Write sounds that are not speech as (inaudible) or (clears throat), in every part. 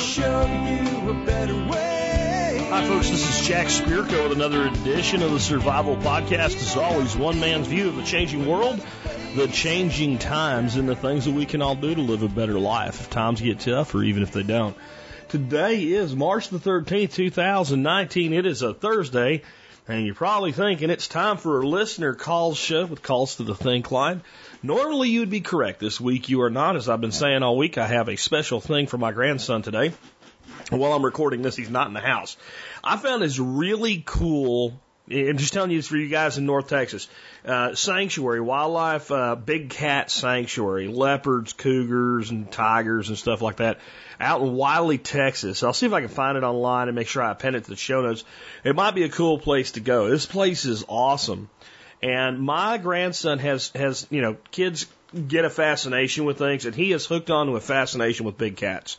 show you a better way. Hi, folks. This is Jack Spirko with another edition of the Survival Podcast. As always, one man's view of the changing world, the changing times, and the things that we can all do to live a better life if times get tough or even if they don't. Today is March the 13th, 2019. It is a Thursday, and you're probably thinking it's time for a listener calls show with calls to the Think line. Normally, you would be correct. This week, you are not. As I've been saying all week, I have a special thing for my grandson today. While I'm recording this, he's not in the house. I found this really cool. I'm just telling you this for you guys in North Texas. Uh, sanctuary, wildlife, uh, big cat sanctuary, leopards, cougars, and tigers and stuff like that out in Wylie, Texas. I'll see if I can find it online and make sure I append it to the show notes. It might be a cool place to go. This place is awesome. And my grandson has, has, you know, kids get a fascination with things and he is hooked on to a fascination with big cats.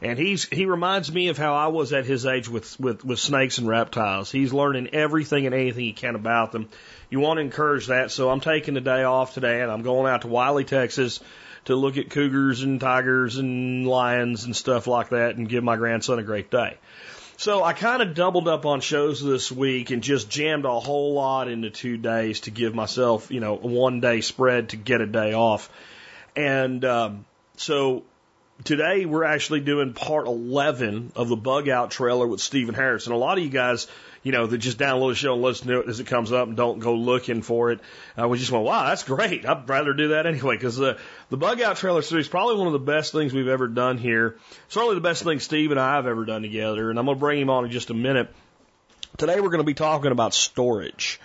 And he's, he reminds me of how I was at his age with, with, with snakes and reptiles. He's learning everything and anything he can about them. You want to encourage that. So I'm taking the day off today and I'm going out to Wylie, Texas to look at cougars and tigers and lions and stuff like that and give my grandson a great day. So I kind of doubled up on shows this week and just jammed a whole lot into two days to give myself, you know, a one day spread to get a day off. And um, so today we're actually doing part 11 of the bug out trailer with Stephen Harris. And a lot of you guys you know, that just download the show and listen to it as it comes up and don't go looking for it. Uh, we just went, wow, that's great. I'd rather do that anyway because the, the Bug Out Trailer Series is probably one of the best things we've ever done here. Certainly the best thing Steve and I have ever done together. And I'm going to bring him on in just a minute. Today we're going to be talking about storage.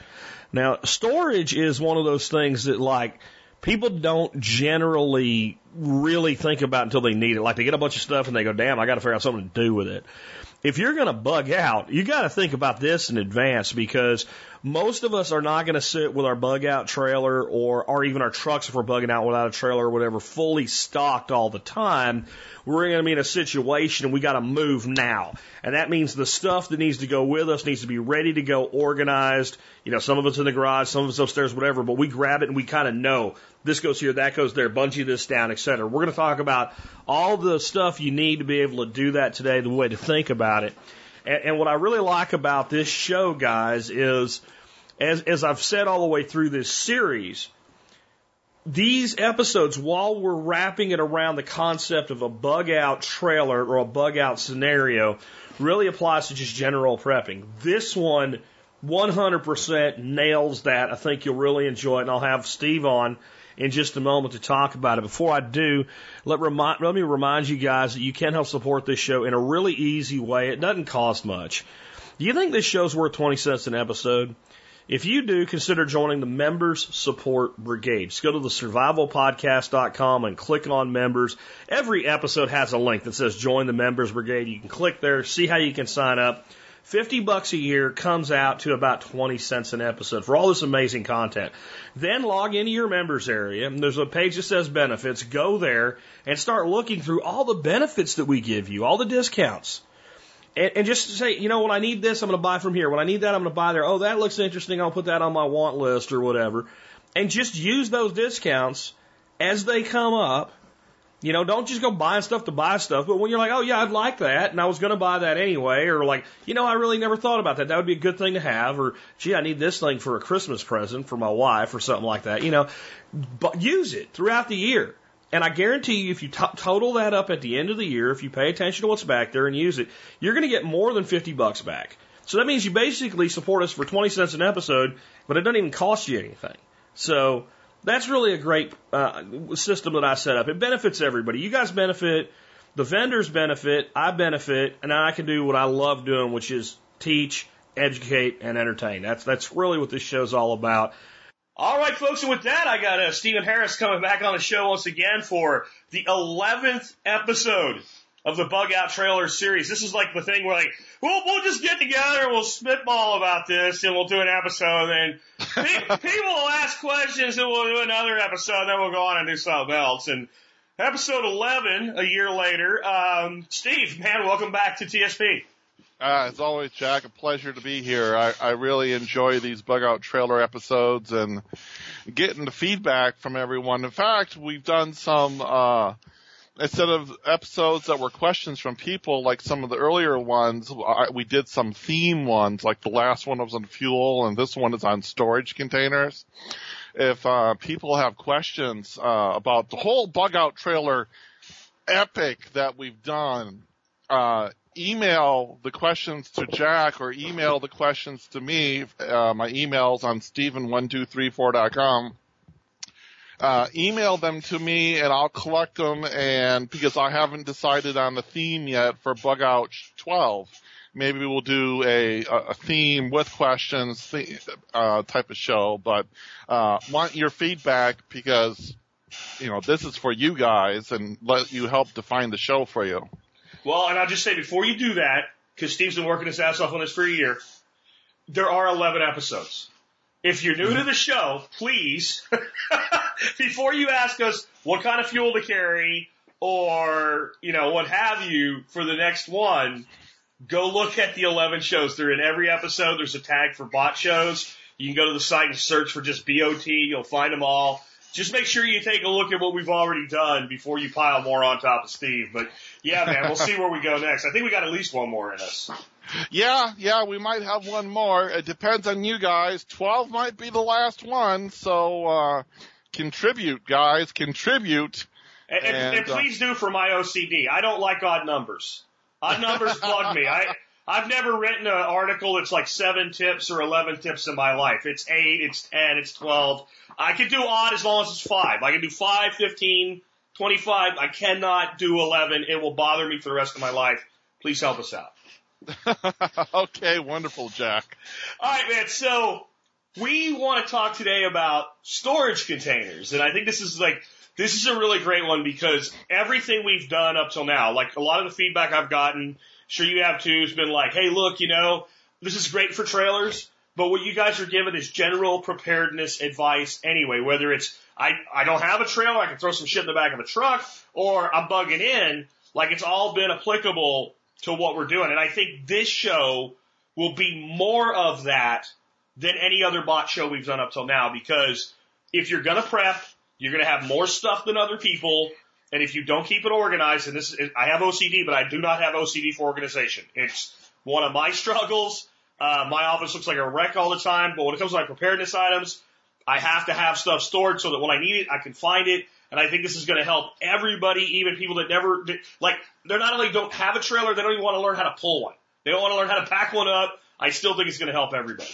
Now, storage is one of those things that like, people don't generally really think about until they need it. Like they get a bunch of stuff and they go, damn, I got to figure out something to do with it if you're going to bug out, you got to think about this in advance because most of us are not going to sit with our bug out trailer or, or even our trucks if we're bugging out without a trailer or whatever fully stocked all the time. We're going to be in a situation and we got to move now. And that means the stuff that needs to go with us needs to be ready to go organized. You know, some of it's in the garage, some of it's upstairs, whatever, but we grab it and we kind of know this goes here, that goes there, bungee this down, etc. We're going to talk about all the stuff you need to be able to do that today, the way to think about it. And, and what I really like about this show, guys, is as, as I've said all the way through this series, these episodes, while we're wrapping it around the concept of a bug out trailer or a bug out scenario, really applies to just general prepping. This one 100% nails that. I think you'll really enjoy it, and I'll have Steve on in just a moment to talk about it. Before I do, let, remind, let me remind you guys that you can help support this show in a really easy way. It doesn't cost much. Do you think this show's worth 20 cents an episode? If you do, consider joining the Members Support Brigade. Just go to the survivalpodcast.com and click on members. Every episode has a link that says join the Members Brigade. You can click there, see how you can sign up. 50 bucks a year comes out to about 20 cents an episode for all this amazing content. Then log into your members area and there's a page that says benefits. Go there and start looking through all the benefits that we give you, all the discounts. And, and just say, you know, when I need this, I'm going to buy from here. When I need that, I'm going to buy there. Oh, that looks interesting. I'll put that on my want list or whatever. And just use those discounts as they come up you know, don't just go buying stuff to buy stuff, but when you're like, oh yeah, I'd like that, and I was going to buy that anyway, or like, you know, I really never thought about that. That would be a good thing to have, or gee, I need this thing for a Christmas present for my wife, or something like that. You know, but use it throughout the year. And I guarantee you, if you t- total that up at the end of the year, if you pay attention to what's back there and use it, you're going to get more than 50 bucks back. So that means you basically support us for 20 cents an episode, but it doesn't even cost you anything. So, that's really a great uh, system that I set up. It benefits everybody. You guys benefit, the vendors benefit, I benefit, and I can do what I love doing, which is teach, educate, and entertain. That's that's really what this show's all about. All right, folks, and with that, I got uh, Stephen Harris coming back on the show once again for the 11th episode of the Bug Out Trailer series. This is like the thing where like, we'll, we'll just get together and we'll spitball about this and we'll do an episode and then (laughs) people will ask questions and we'll do another episode and then we'll go on and do something else. And episode 11, a year later, um, Steve, man, welcome back to TSP. Uh, as always, Jack, a pleasure to be here. I, I really enjoy these bug out trailer episodes and getting the feedback from everyone. In fact, we've done some, uh, instead of episodes that were questions from people like some of the earlier ones, I, we did some theme ones, like the last one was on fuel and this one is on storage containers. If uh, people have questions uh, about the whole bug out trailer epic that we've done, uh, email the questions to Jack or email the questions to me. Uh, my email's on steven1234.com. Uh, email them to me and I'll collect them and because I haven't decided on the theme yet for Bug Out 12. Maybe we'll do a, a theme with questions uh, type of show, but uh, want your feedback because you know this is for you guys and let you help define the show for you. Well, and I'll just say before you do that, because Steve's been working his ass off on this for a year, there are 11 episodes. If you're new to the show, please, (laughs) (laughs) before you ask us what kind of fuel to carry or, you know, what have you for the next one, go look at the 11 shows. They're in every episode. There's a tag for bot shows. You can go to the site and search for just BOT. You'll find them all. Just make sure you take a look at what we've already done before you pile more on top of Steve. But yeah, man, we'll see where we go next. I think we got at least one more in us. Yeah, yeah, we might have one more. It depends on you guys. 12 might be the last one, so, uh, contribute, guys, contribute. And, and, and, And, uh, please do for my OCD. I don't like odd numbers. Odd numbers bug me. I, I've never written an article that's like seven tips or 11 tips in my life. It's eight, it's 10, it's 12. I can do odd as long as it's five. I can do five, 15, 25. I cannot do 11. It will bother me for the rest of my life. Please help us out. (laughs) okay, wonderful, Jack. All right, man. So we want to talk today about storage containers, and I think this is like this is a really great one because everything we've done up till now, like a lot of the feedback I've gotten, sure you have too, has been like, hey, look, you know, this is great for trailers, but what you guys are given is general preparedness advice anyway, whether it's I, I don't have a trailer, I can throw some shit in the back of a truck, or I'm bugging in, like it's all been applicable to what we're doing. And I think this show will be more of that than any other bot show we've done up till now because if you're gonna prep, you're gonna have more stuff than other people. And if you don't keep it organized, and this is, I have OCD, but I do not have OCD for organization. It's one of my struggles. Uh, my office looks like a wreck all the time, but when it comes to my preparedness items, I have to have stuff stored so that when I need it, I can find it. And I think this is going to help everybody, even people that never, like, they're not only don't have a trailer, they don't even want to learn how to pull one. They don't want to learn how to pack one up. I still think it's going to help everybody.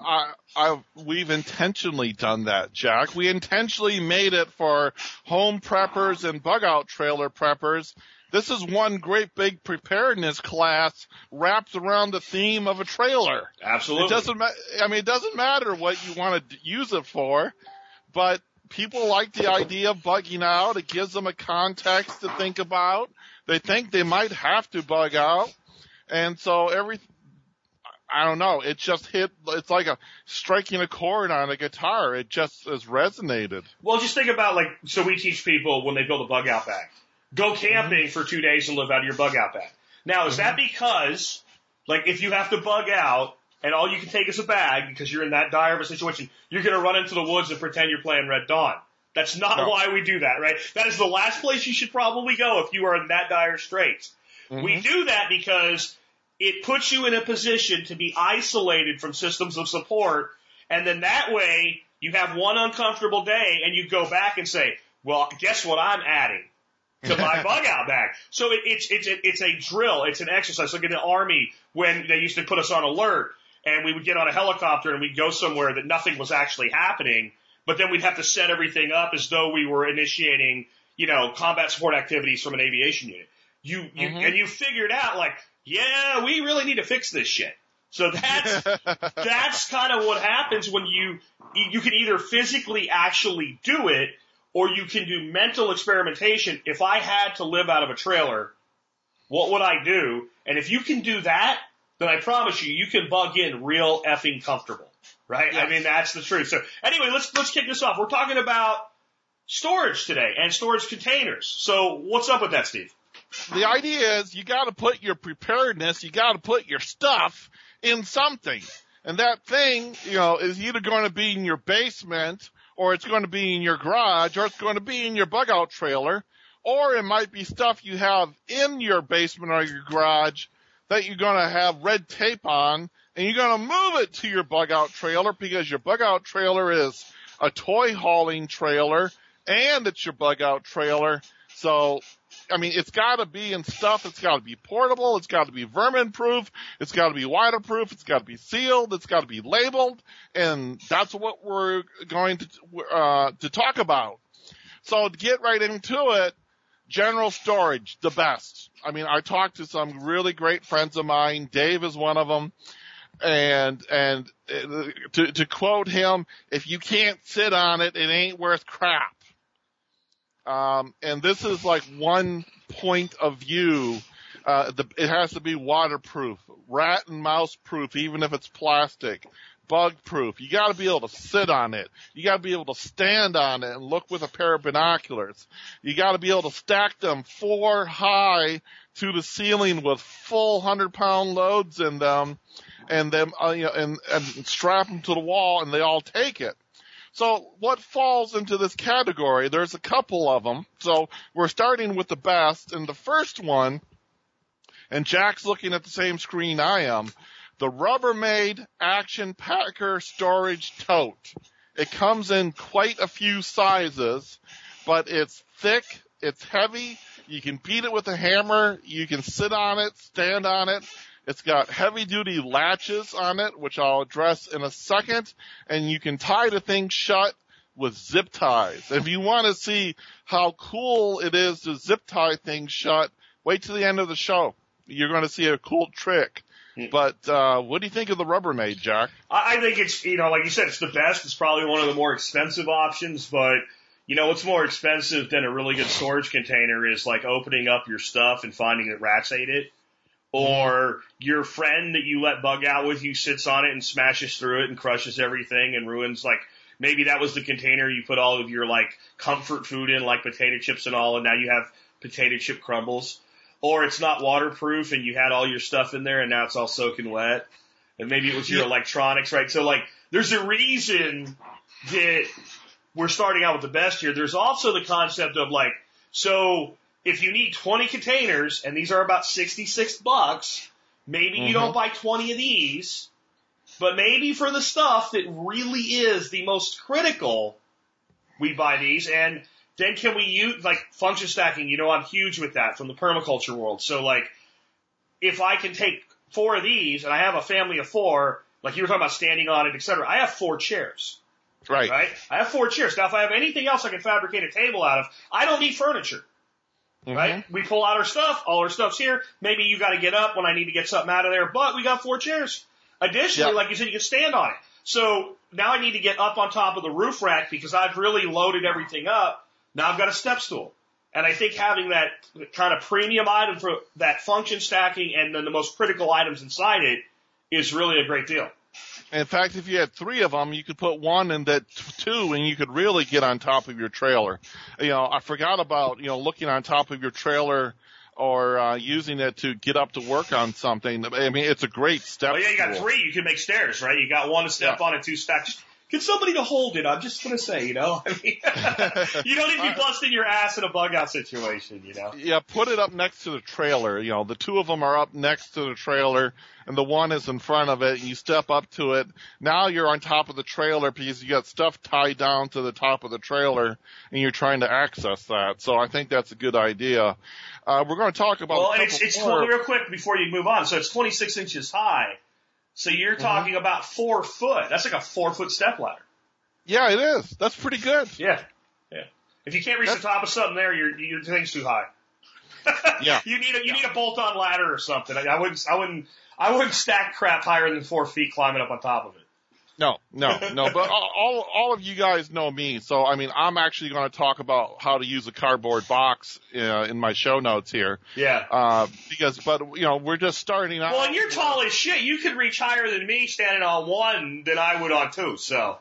I, I, we've intentionally done that, Jack. We intentionally made it for home preppers and bug out trailer preppers. This is one great big preparedness class wrapped around the theme of a trailer. Absolutely. It doesn't ma- I mean, it doesn't matter what you want to use it for, but people like the idea of bugging out. It gives them a context to think about. They think they might have to bug out. And so every, I don't know, it just hit, it's like a striking a chord on a guitar. It just has resonated. Well, just think about like, so we teach people when they build a bug out bag, go mm-hmm. camping for two days and live out of your bug out bag. Now, is that mm-hmm. because, like, if you have to bug out and all you can take is a bag because you're in that dire of a situation, you're going to run into the woods and pretend you're playing Red Dawn. That's not No. why we do that, right? That is the last place you should probably go if you are in that dire straits. We mm-hmm. do that because it puts you in a position to be isolated from systems of support. And then that way you have one uncomfortable day and you go back and say, well, guess what I'm adding to my (laughs) bug out bag. So it, it's, it's, a, it's a drill. It's an exercise. Like in the army when they used to put us on alert and we would get on a helicopter and we'd go somewhere that nothing was actually happening, but then we'd have to set everything up as though we were initiating, you know, combat support activities from an aviation unit. You, you, mm-hmm. and you figured out like, yeah, we really need to fix this shit. So that's, (laughs) that's kind of what happens when you, you can either physically actually do it or you can do mental experimentation. If I had to live out of a trailer, what would I do? And if you can do that, then I promise you, you can bug in real effing comfortable. Right? I mean, that's the truth. So anyway, let's, let's kick this off. We're talking about storage today and storage containers. So what's up with that, Steve? The idea is you gotta put your preparedness, you gotta put your stuff in something. And that thing, you know, is either going to be in your basement or it's going to be in your garage or it's going to be in your bug out trailer or it might be stuff you have in your basement or your garage that you're going to have red tape on and you're going to move it to your bug out trailer because your bug out trailer is a toy hauling trailer and it's your bug out trailer. So, I mean, it's got to be in stuff. It's got to be portable. It's got to be vermin proof. It's got to be waterproof. It's got to be sealed. It's got to be labeled. And that's what we're going to, uh, to talk about. So to get right into it, general storage, the best. I mean, I talked to some really great friends of mine. Dave is one of them. And, and uh, to, to quote him, if you can't sit on it, it ain't worth crap. Um, and this is like one point of view. Uh, the, it has to be waterproof, rat and mouse proof, even if it's plastic, bug proof. You got to be able to sit on it. You got to be able to stand on it and look with a pair of binoculars. You got to be able to stack them four high to the ceiling with full hundred pound loads in them, and them uh, you know, and and strap them to the wall, and they all take it. So what falls into this category? There's a couple of them. So we're starting with the best, and the first one, and Jack's looking at the same screen I am, the Rubbermaid Action Packer Storage Tote. It comes in quite a few sizes, but it's thick, it's heavy, you can beat it with a hammer, you can sit on it, stand on it, it's got heavy duty latches on it, which I'll address in a second, and you can tie the thing shut with zip ties. If you want to see how cool it is to zip tie things shut, wait till the end of the show. You're going to see a cool trick. But uh, what do you think of the Rubbermaid, Jack? I I think it's, you know, like you said, it's the best. It's probably one of the more expensive options, but you know, what's more expensive than a really good storage container is like opening up your stuff and finding that rats ate it. Or your friend that you let bug out with you sits on it and smashes through it and crushes everything and ruins like maybe that was the container you put all of your like comfort food in, like potato chips and all, and now you have potato chip crumbles. Or it's not waterproof and you had all your stuff in there and now it's all soaking wet. And maybe it was your electronics, right? So like, there's a reason that we're starting out with the best here. There's also the concept of like, so if you need 20 containers and these are about 66 bucks, maybe you don't mm-hmm. buy 20 of these, but maybe for the stuff that really is the most critical, we buy these and then can we use like function stacking? You know, I'm huge with that from the permaculture world. So like, if I can take four of these and I have a family of four, like you were talking about standing on it, et cetera, I have four chairs, Right. right? I have four chairs. Now, if I have anything else I can fabricate a table out of, I don't need furniture Mhm. right? We pull out our stuff, all our stuff's here. Maybe you got to get up when I need to get something out of there, but we got four chairs. Additionally, Yeah. like you said, you can stand on it. So now I need to get up on top of the roof rack because I've really loaded everything up. Now I've got a step stool. And I think having that kind of premium item for that function stacking and then the most critical items inside it is really a great deal. In fact, if you had three of them, you could put one in that two, and you could really get on top of your trailer. You know, I forgot about you know looking on top of your trailer or uh, using it to get up to work on something. I mean, it's a great step. Oh yeah, you got stool. three. You can make stairs, right? You got one to step on and two stacks. Get somebody to hold it. I'm just gonna say, you know, I mean, (laughs) you don't need to be (laughs) busting your ass in a bug out situation, you know. Yeah, put it up next to the trailer. You know, the two of them are up next to the trailer, and the one is in front of it. And you step up to it. Now you're on top of the trailer because you got stuff tied down to the top of the trailer, and you're trying to access that. So I think that's a good idea. Uh, we're going to talk about. Well, and it's it's more. real quick before you move on. So it's 26 inches high. So you're mm-hmm. talking about four foot. That's like a four foot step ladder. Yeah, it is. That's pretty good. Yeah, yeah. If you can't reach the top of something there, your your thing's too high. (laughs) Yeah. you need a you need a bolt on ladder or something. I, I wouldn't I wouldn't I wouldn't stack crap higher than four feet climbing up on top of it. No, no, no. But all, all all of you guys know me, so I mean, I'm actually going to talk about how to use a cardboard box uh, in my show notes here, Yeah. uh, because, but you know, we're just starting out. Well, and you're tall as shit. You could reach higher than me standing on one than I would on two. So,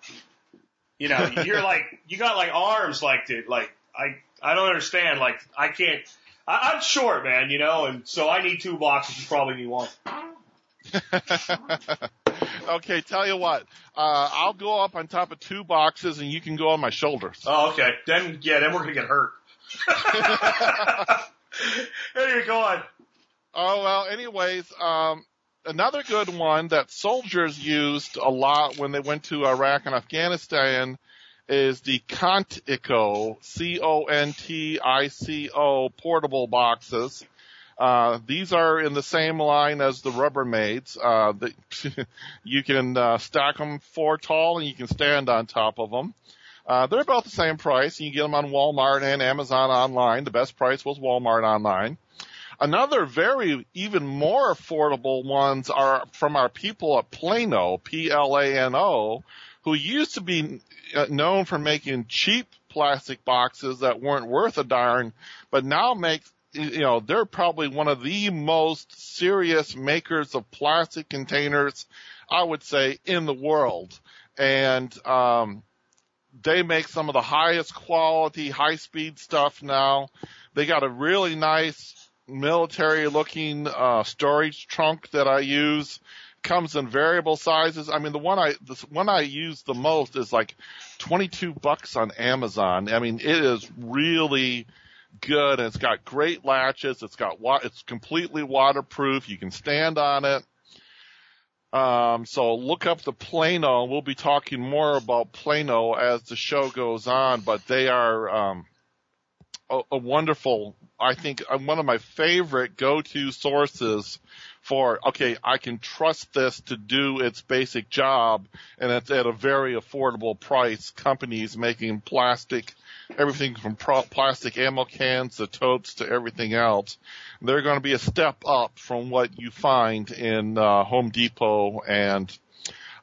you know, (laughs) you're like, you got like arms like that. Like, I, I don't understand. Like, I can't, I, I'm short, man, you know, and so I need two boxes. You probably need one. (laughs) okay, tell you what, uh, I'll go up on top of two boxes, and you can go on my shoulders. Oh, okay. Then, yeah, then we're going to get hurt. (laughs) anyway, go on. Oh well. Anyways, um, another good one that soldiers used a lot when they went to Iraq and Afghanistan is the Contico, C-O-N-T-I-C-O portable boxes. Uh, these are in the same line as the Rubbermaids. Uh, the, (laughs) you can uh, stack them four tall and you can stand on top of them. Uh, they're about the same price. You can get them on Walmart and Amazon online. The best price was Walmart online. Another very, even more affordable ones are from our people at Plano, P-L-A-N-O, who used to be uh, known for making cheap plastic boxes that weren't worth a darn, but now make, you know, they're probably one of the most serious makers of plastic containers, I would say, in the world. And, um, they make some of the highest quality, high speed stuff now. They got a really nice military looking uh, storage trunk that I use. Comes in variable sizes. I mean, the one I the one I use the most is like 22 bucks on Amazon. I mean, it is really good. And it's got great latches. It's got it's completely waterproof. You can stand on it. Um, so look up the Plano. We'll be talking more about Plano as the show goes on, but they are um, a, a wonderful, I think, uh, one of my favorite go-to sources for, okay, I can trust this to do its basic job and it's at a very affordable price. Companies making plastic, everything from pro- plastic ammo cans to totes to everything else. They're going to be a step up from what you find in uh, Home Depot and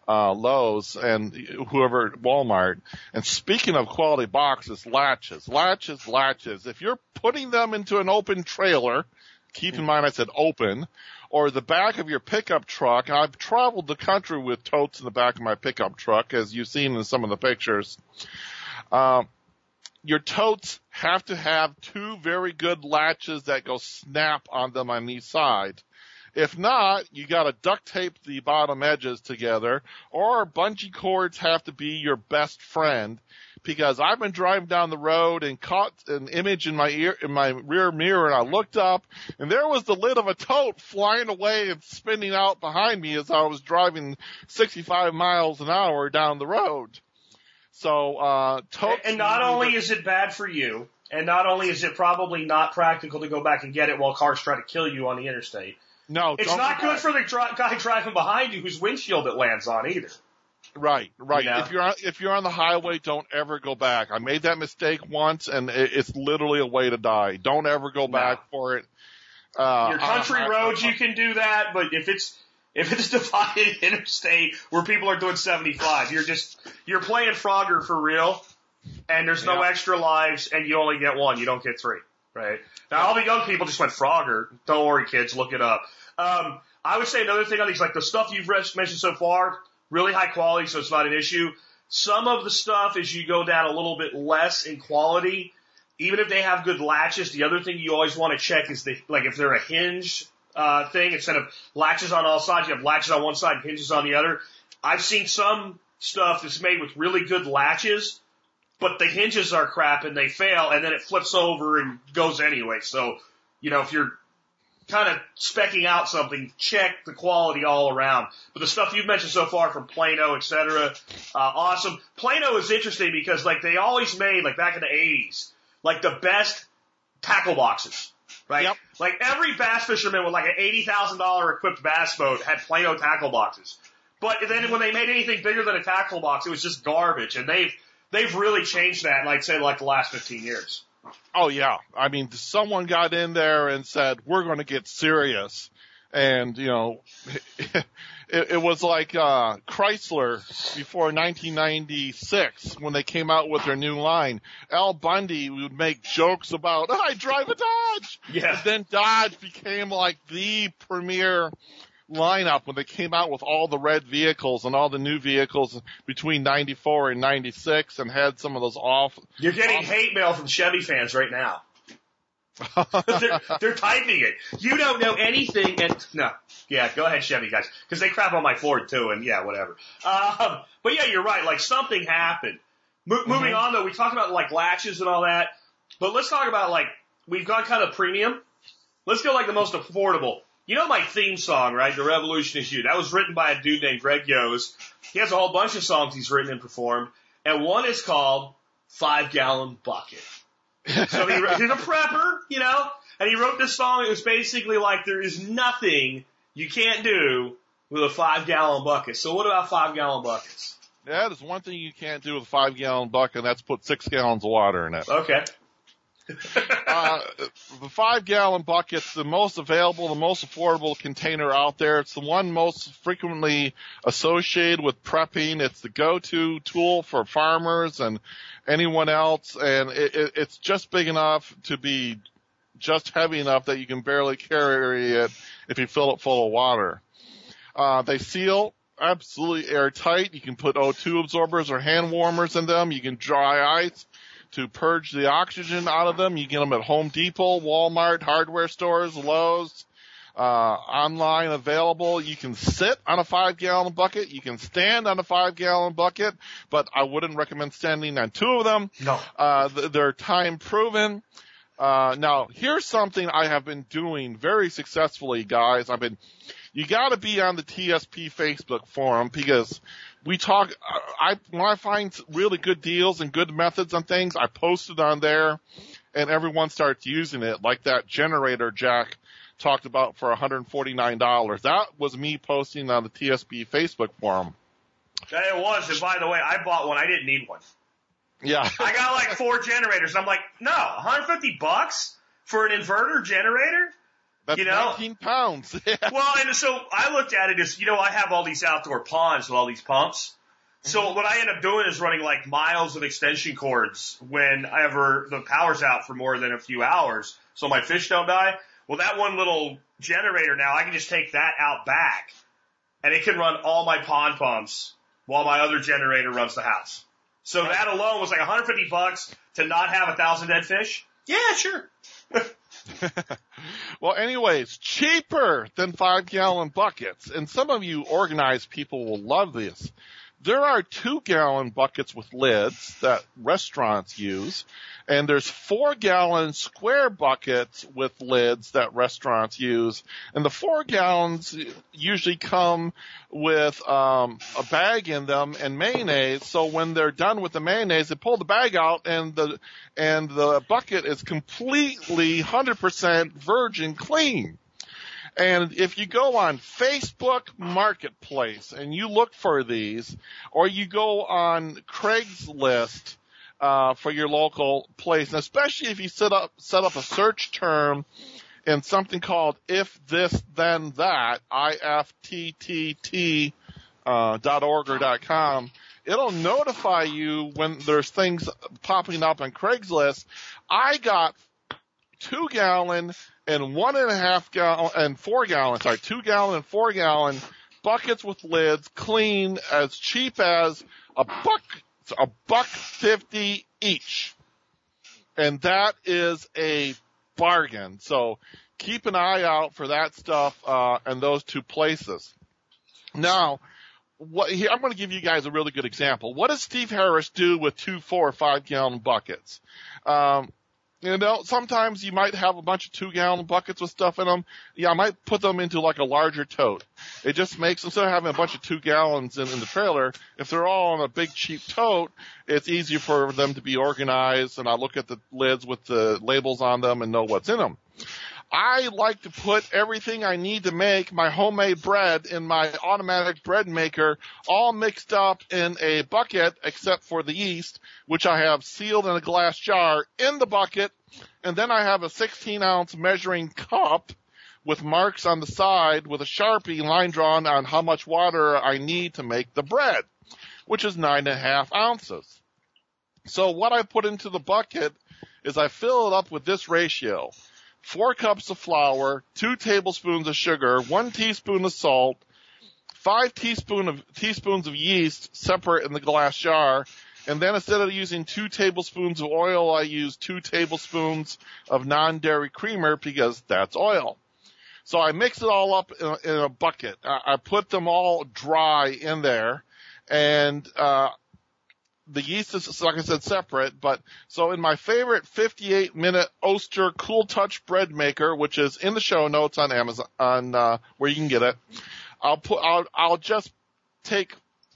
uh, Lowe's and whoever Walmart. And speaking of quality boxes, latches, latches, latches. If you're putting them into an open trailer, keep in mind I said open, or the back of your pickup truck. I've traveled the country with totes in the back of my pickup truck, as you've seen in some of the pictures. Uh, your totes have to have two very good latches that go snap on them on each side. If not, you gotta duct tape the bottom edges together, or bungee cords have to be your best friend, because I've been driving down the road and caught an image in my ear, in my rear mirror and I looked up and there was the lid of a tote flying away and spinning out behind me as I was driving 65 miles an hour down the road. So, uh, totes. And not only is it bad for you, and not only is it probably not practical to go back and get it while cars try to kill you on the interstate, no, it's don't good for the dri- guy driving behind you whose windshield it lands on either. Right, right. You know? If you're on, if you're on the highway, don't ever go back. I made that mistake once, and it, it's literally a way to die. Don't ever go No. back for it. Uh, Your country I- I- roads, I- you can do that, but if it's if it's (laughs) divided interstate where people are doing 75, you're just you're playing Frogger for real, and there's no Yeah. extra lives, and you only get one. You don't get three, right? Now all the young people just went Frogger. Don't worry, kids, look it up. Um, I would say another thing on these, like the stuff you've mentioned so far, really high quality, so it's not an issue. Some of the stuff, as you go down a little bit less in quality, even if they have good latches, the other thing you always want to check is the like if they're a hinge uh, thing instead of latches on all sides, you have latches on one side, and hinges on the other. I've seen some stuff that's made with really good latches, but the hinges are crap and they fail, and then it flips over and goes anyway. So, you know, if you're kind of specking out something, check the quality all around. But the stuff you've mentioned so far from Plano, et cetera, uh, awesome. Plano is interesting because like they always made, like back in the 80s, like the best tackle boxes. Right? Yep. Like every bass fisherman with like an $80,000 equipped bass boat had Plano tackle boxes. But then when they made anything bigger than a tackle box, it was just garbage. And they've, they've really changed that, like say like the last 15 years. Oh yeah. I mean, someone got in there and said, we're going to get serious. And, you know, (laughs) it, it was like, uh, Chrysler before 1996 when they came out with their new line. Al Bundy would make jokes about, I drive a Dodge. Yeah. And then Dodge became like the premier lineup when they came out with all the red vehicles and all the new vehicles between 94 and 96 and had some of those off, You're getting hate mail from Chevy fans right now. (laughs) they're, they're typing it. You don't know anything, and no, yeah, go ahead, Chevy guys, because they crap on my Ford too, and yeah, whatever. Um, but yeah, you're right. Like something happened. Mo- Moving on though, we talked about like latches and all that. But let's talk about like we've gone kind of premium. Let's go like the most affordable. You know my theme song, right? The Revolution is You. That was written by a dude named Greg Yost. He has a whole bunch of songs he's written and performed, and one is called Five Gallon Bucket. (laughs) So he, he's a prepper, you know, and he wrote this song. It was basically like there is nothing you can't do with a five gallon bucket. So what about five gallon buckets? Yeah, there's one thing you can't do with a five gallon bucket, and that's put six gallons of water in it. Okay. Uh, the five gallon bucket's the most available, the most affordable container out there. It's the one most frequently associated with prepping. It's the go-to tool for farmers and anyone else, and it, it, it's just big enough to be just heavy enough that you can barely carry it if you fill it full of water. Uh, they seal absolutely airtight. You can put O2 absorbers or hand warmers in them. You can dry ice to purge the oxygen out of them. You get them at Home Depot, Walmart, hardware stores, Lowe's, uh, online available. You can sit on a five gallon bucket. You can stand on a five gallon bucket, but I wouldn't recommend standing on two of them. No. Uh, they're time proven. Uh, now here's something I have been doing very successfully, guys. I've been, you gotta be on the TSP Facebook forum because we talk, I, when I find really good deals and good methods on things, I post it on there and everyone starts using it like that generator jack talked about for $149. That was me posting on the TSP Facebook forum. Yeah, it was. And by the way, I bought one. I didn't need one. Yeah. (laughs) I got like four generators. I'm like, no, 150 bucks for an inverter generator? That's You know? 19 pounds. (laughs) Well, and so I looked at it as, you know, I have all these outdoor ponds with all these pumps. So mm-hmm. what I end up doing is running like miles of extension cords whenever the power's out for more than a few hours so my fish don't die. Well, that one little generator now, I can just take that out back and it can run all my pond pumps while my other generator runs the house. So that alone was like 150 bucks to not have a thousand dead fish. Yeah, sure. (laughs) well, anyways, cheaper than five gallon buckets. And some of you organized people will love this. There are two gallon buckets with lids that restaurants use. And there's four gallon square buckets with lids that restaurants use. And the four gallons usually come with um, a bag in them and mayonnaise. So when they're done with the mayonnaise, they pull the bag out and the and the bucket is completely 100% virgin clean. And if you go on Facebook Marketplace and you look for these, or you go on Craigslist uh, for your local place, and especially if you set up set up a search term in something called if this then that i f t t t uh, dot org or dot com, it'll notify you when there's things popping up on Craigslist. I got two gallon and one and a half gallon and four gallon, sorry, two gallon and four gallon buckets with lids, clean, as cheap as a buck, a buck fifty each. And that is a bargain. So keep an eye out for that stuff, uh, and those two places. Now, what, here, I'm going to give you guys a really good example. What does Steve Harris do with two, four, or five gallon buckets? Um, you know, sometimes you might have a bunch of two gallon buckets with stuff in them. Yeah, I might put them into like a larger tote. It just makes, instead of having a bunch of two gallons in, in the trailer, if they're all in a big cheap tote, it's easier for them to be organized and I look at the lids with the labels on them and know what's in them. I like to put everything I need to make my homemade bread in my automatic bread maker all mixed up in a bucket except for the yeast, which I have sealed in a glass jar in the bucket. And then I have a 16 ounce measuring cup with marks on the side with a Sharpie line drawn on how much water I need to make the bread, which is nine and a half ounces. So what I put into the bucket is I fill it up with this ratio four cups of flour, two tablespoons of sugar, one teaspoon of salt, five teaspoon of, teaspoons of yeast separate in the glass jar, and then instead of using two tablespoons of oil, I use two tablespoons of non-dairy creamer because that's oil. So I mix it all up in a, in a bucket. I, I put them all dry in there, and uh, the yeast is, like I said, separate, but so in my favorite 58 minute Oster Cool Touch bread maker, which is in the show notes on Amazon, on, uh, where you can get it, I'll put, I'll, I'll just take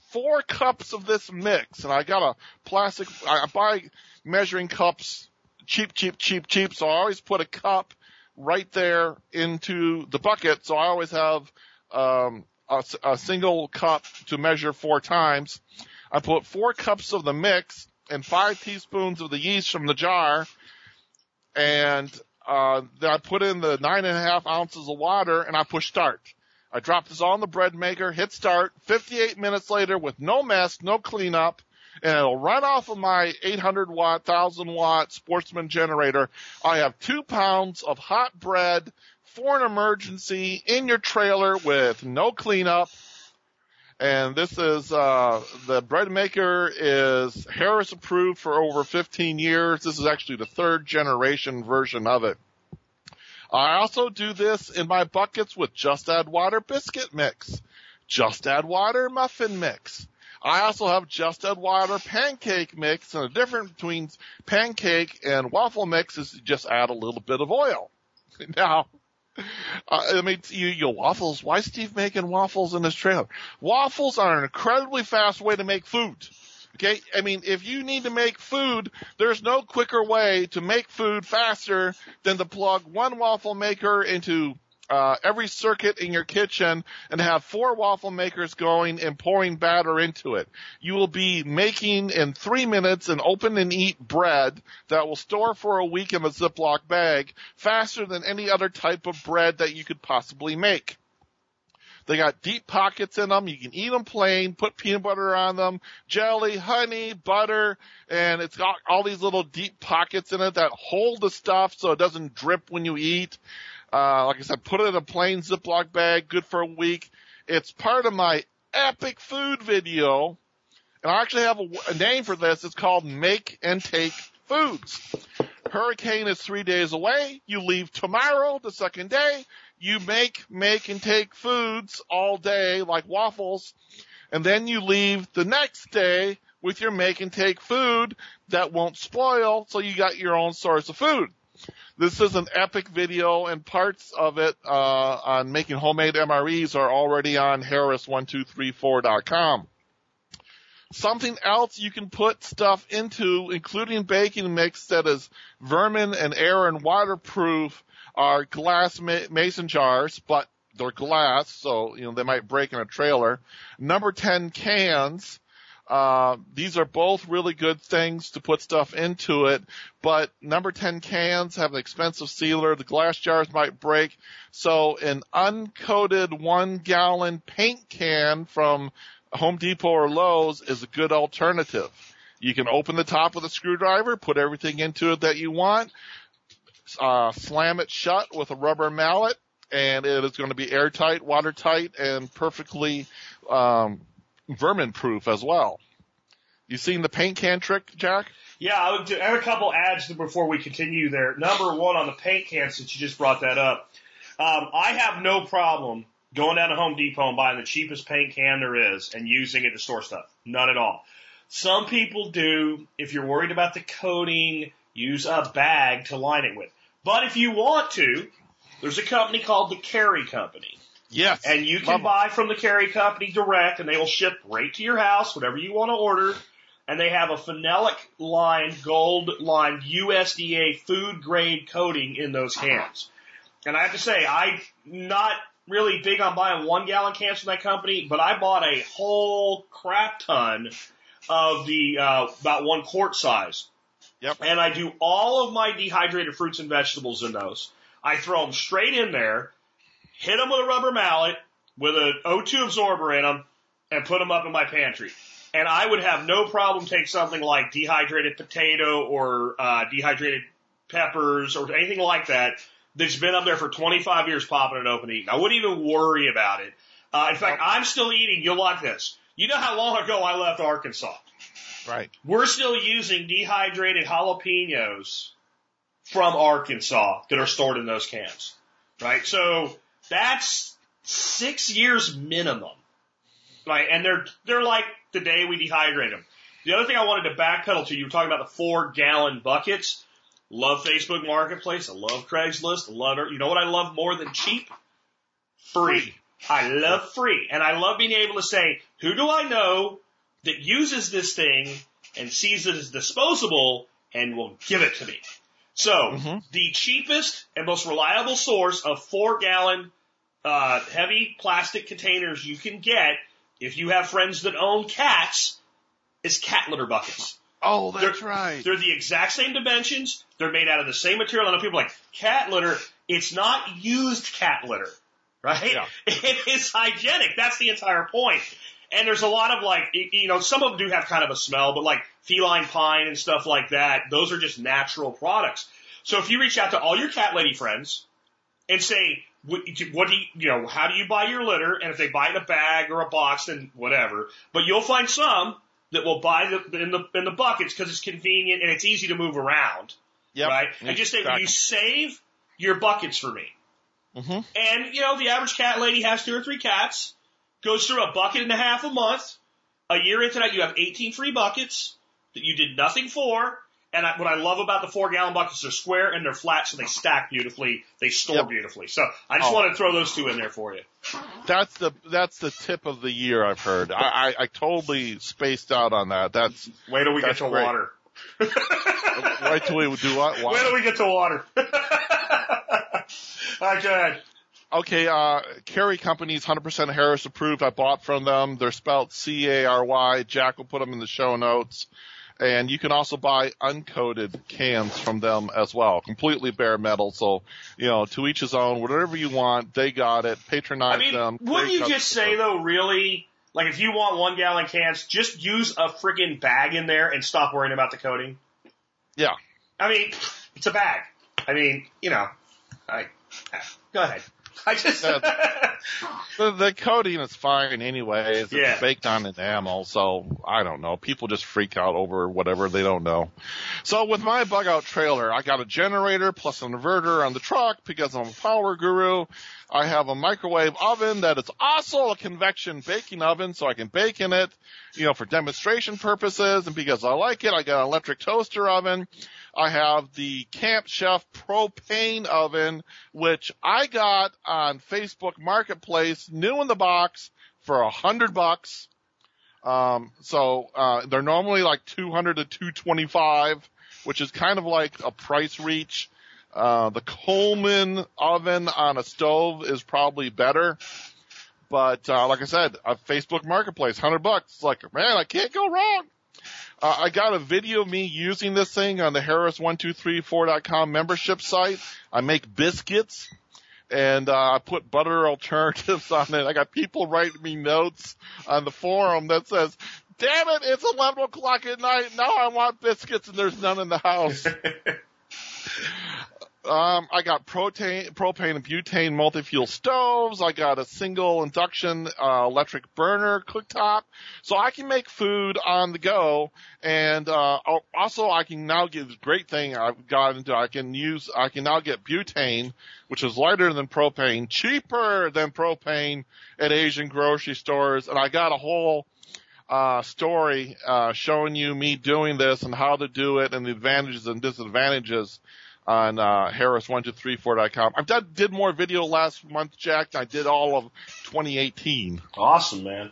four cups of this mix and I got a plastic, I buy measuring cups, cheap, cheap, cheap, cheap, so I always put a cup right there into the bucket, so I always have, um, a, a single cup to measure four times. I put four cups of the mix and five teaspoons of the yeast from the jar, and uh, then I put in the nine and a half ounces of water and I push start. I drop this on the bread maker, hit start. 58 minutes later, with no mess, no cleanup, and it'll run off of my 800 watt, 1000 watt Sportsman generator. I have two pounds of hot bread for an emergency in your trailer with no cleanup. And this is, uh, the bread maker is Harris approved for over 15 years. This is actually the third generation version of it. I also do this in my buckets with Just Add Water biscuit mix, Just Add Water muffin mix. I also have Just Add Water pancake mix and the difference between pancake and waffle mix is just add a little bit of oil. (laughs) Now, Uh, I mean, you, you waffles. Why is Steve making waffles in his trailer? Waffles are an incredibly fast way to make food. Okay, I mean, if you need to make food, there's no quicker way to make food faster than to plug one waffle maker into uh, every circuit in your kitchen and have four waffle makers going and pouring batter into it. You will be making in three minutes an open and eat bread that will store for a week in a Ziploc bag faster than any other type of bread that you could possibly make. They got deep pockets in them. You can eat them plain, put peanut butter on them, jelly, honey, butter, and it's got all these little deep pockets in it that hold the stuff so it doesn't drip when you eat. Uh, like I said, put it in a plain Ziploc bag, good for a week. It's part of my epic food video. And I actually have a, a name for this. It's called Make and Take Foods. Hurricane is three days away. You leave tomorrow, the second day. You make, make and take foods all day, like waffles. And then you leave the next day with your make and take food that won't spoil. So you got your own source of food. This is an epic video and parts of it, uh, on making homemade MREs are already on harris1234.com. Something else you can put stuff into, including baking mix that is vermin and air and waterproof are glass ma- mason jars, but they're glass, so, you know, they might break in a trailer. Number 10 cans. Uh, these are both really good things to put stuff into it, but number 10 cans have an expensive sealer. The glass jars might break. So an uncoated one gallon paint can from Home Depot or Lowe's is a good alternative. You can open the top with a screwdriver, put everything into it that you want, uh, slam it shut with a rubber mallet, and it is going to be airtight, watertight, and perfectly um, vermin proof as well. You seen the paint can trick, Jack? Yeah, I, would do, I have a couple ads before we continue there. Number one on the paint can, since you just brought that up. Um, I have no problem going down to Home Depot and buying the cheapest paint can there is and using it to store stuff. None at all. Some people do. If you're worried about the coating, use a bag to line it with. But if you want to, there's a company called the Cary Company. Yes. And you can buy from the Cary Company direct and they will ship right to your house, whatever you want to order. And they have a phenolic lined, gold lined USDA food grade coating in those cans. And I have to say, I'm not really big on buying one gallon cans from that company, but I bought a whole crap ton of the, uh, about one quart size. Yep. And I do all of my dehydrated fruits and vegetables in those. I throw them straight in there, hit them with a rubber mallet with an O2 absorber in them, and put them up in my pantry. And I would have no problem take something like dehydrated potato or uh, dehydrated peppers or anything like that that's been up there for 25 years, popping it open and eating. I wouldn't even worry about it. Uh, in fact, I'm still eating. You'll like this. You know how long ago I left Arkansas? Right. We're still using dehydrated jalapenos from Arkansas that are stored in those cans. Right? So that's six years minimum. Right? And they're, they're like the day we dehydrate them. The other thing I wanted to backpedal to, you were talking about the four gallon buckets. Love Facebook Marketplace. I love Craigslist. I love it. You know what I love more than cheap? Free. I love free. And I love being able to say, who do I know that uses this thing and sees it as disposable and will give it to me? So Mhm. the cheapest and most reliable source of four gallon uh, heavy plastic containers you can get if you have friends that own cats is cat litter buckets. Oh, that's They're- right. They're the exact same dimensions. They're made out of the same material. I know people are like cat litter. It's not used cat litter, right? Yeah. (laughs) It is hygienic. That's the entire point. And there's a lot of like, you know, some of them do have kind of a smell, but like feline pine and stuff like that, those are just natural products. So if you reach out to all your cat lady friends and say, what, what do you, you know, how do you buy your litter? And if they buy it in a bag or a box, then whatever. But you'll find some that will buy the, in the, in the buckets because it's convenient and it's easy to move around. Yep. Right? And just say, will you save your buckets for me? hmm And, you know, the average cat lady has two or three cats, goes through a bucket and a half a month. A year into that, you have 18 free buckets that you did nothing for. And I, what I love about the four gallon buckets, they're square and they're flat, so they stack beautifully. They store Yep. beautifully. So I just Oh. want to throw those two in there for you. That's the that's the tip of the year I've heard. I, I, I totally spaced out on that. That's Wait till we get to great. water. right till we do what? (laughs) Wait till we get to water. (laughs) All right, go ahead. Okay, uh, Cary Company's 100% Harris approved. I bought from them. They're spelled C-A-R-Y. Jack will put them in the show notes. And you can also buy uncoated cans from them as well. Completely bare metal. So, you know, to each his own. Whatever you want, they got it. Patronize I mean, them. wouldn't you just say customer. though, really, like if you want one gallon cans, just use a friggin' bag in there and stop worrying about the coating? Yeah. I mean, it's a bag. I mean, you know, I, go ahead. (laughs) I just, (laughs) The, the coating is fine anyway. It's Yeah. baked on enamel, so I don't know. People just freak out over whatever they don't know. So with my bug out trailer, I got a generator plus an inverter on the truck because I'm a power guru. I have a microwave oven that is also a convection baking oven, so I can bake in it, you know, for demonstration purposes. And because I like it, I got an electric toaster oven. I have the Camp Chef propane oven, which I got on Facebook Marketplace, new in the box for a hundred bucks. Um, so, uh, they're normally like 200 to 225, which is kind of like a price reach. Uh, the Coleman oven on a stove is probably better. But, uh, like I said, a Facebook Marketplace, 100 bucks. It's like, man, I can't go wrong. Uh, I got a video of me using this thing on the Harris1234.com membership site. I make biscuits and uh, I put butter alternatives on it. I got people writing me notes on the forum that says, damn it, it's 11 o'clock at night. Now I want biscuits and there's none in the house. (laughs) Um, I got protein, propane and butane multi-fuel stoves. I got a single induction uh, electric burner cooktop, so I can make food on the go. And uh, also, I can now get this great thing I've got into. I can use. I can now get butane, which is lighter than propane, cheaper than propane at Asian grocery stores. And I got a whole uh, story uh, showing you me doing this and how to do it and the advantages and disadvantages on uh, Harris1234.com. I did, did more video last month, Jack. I did all of 2018. awesome, man.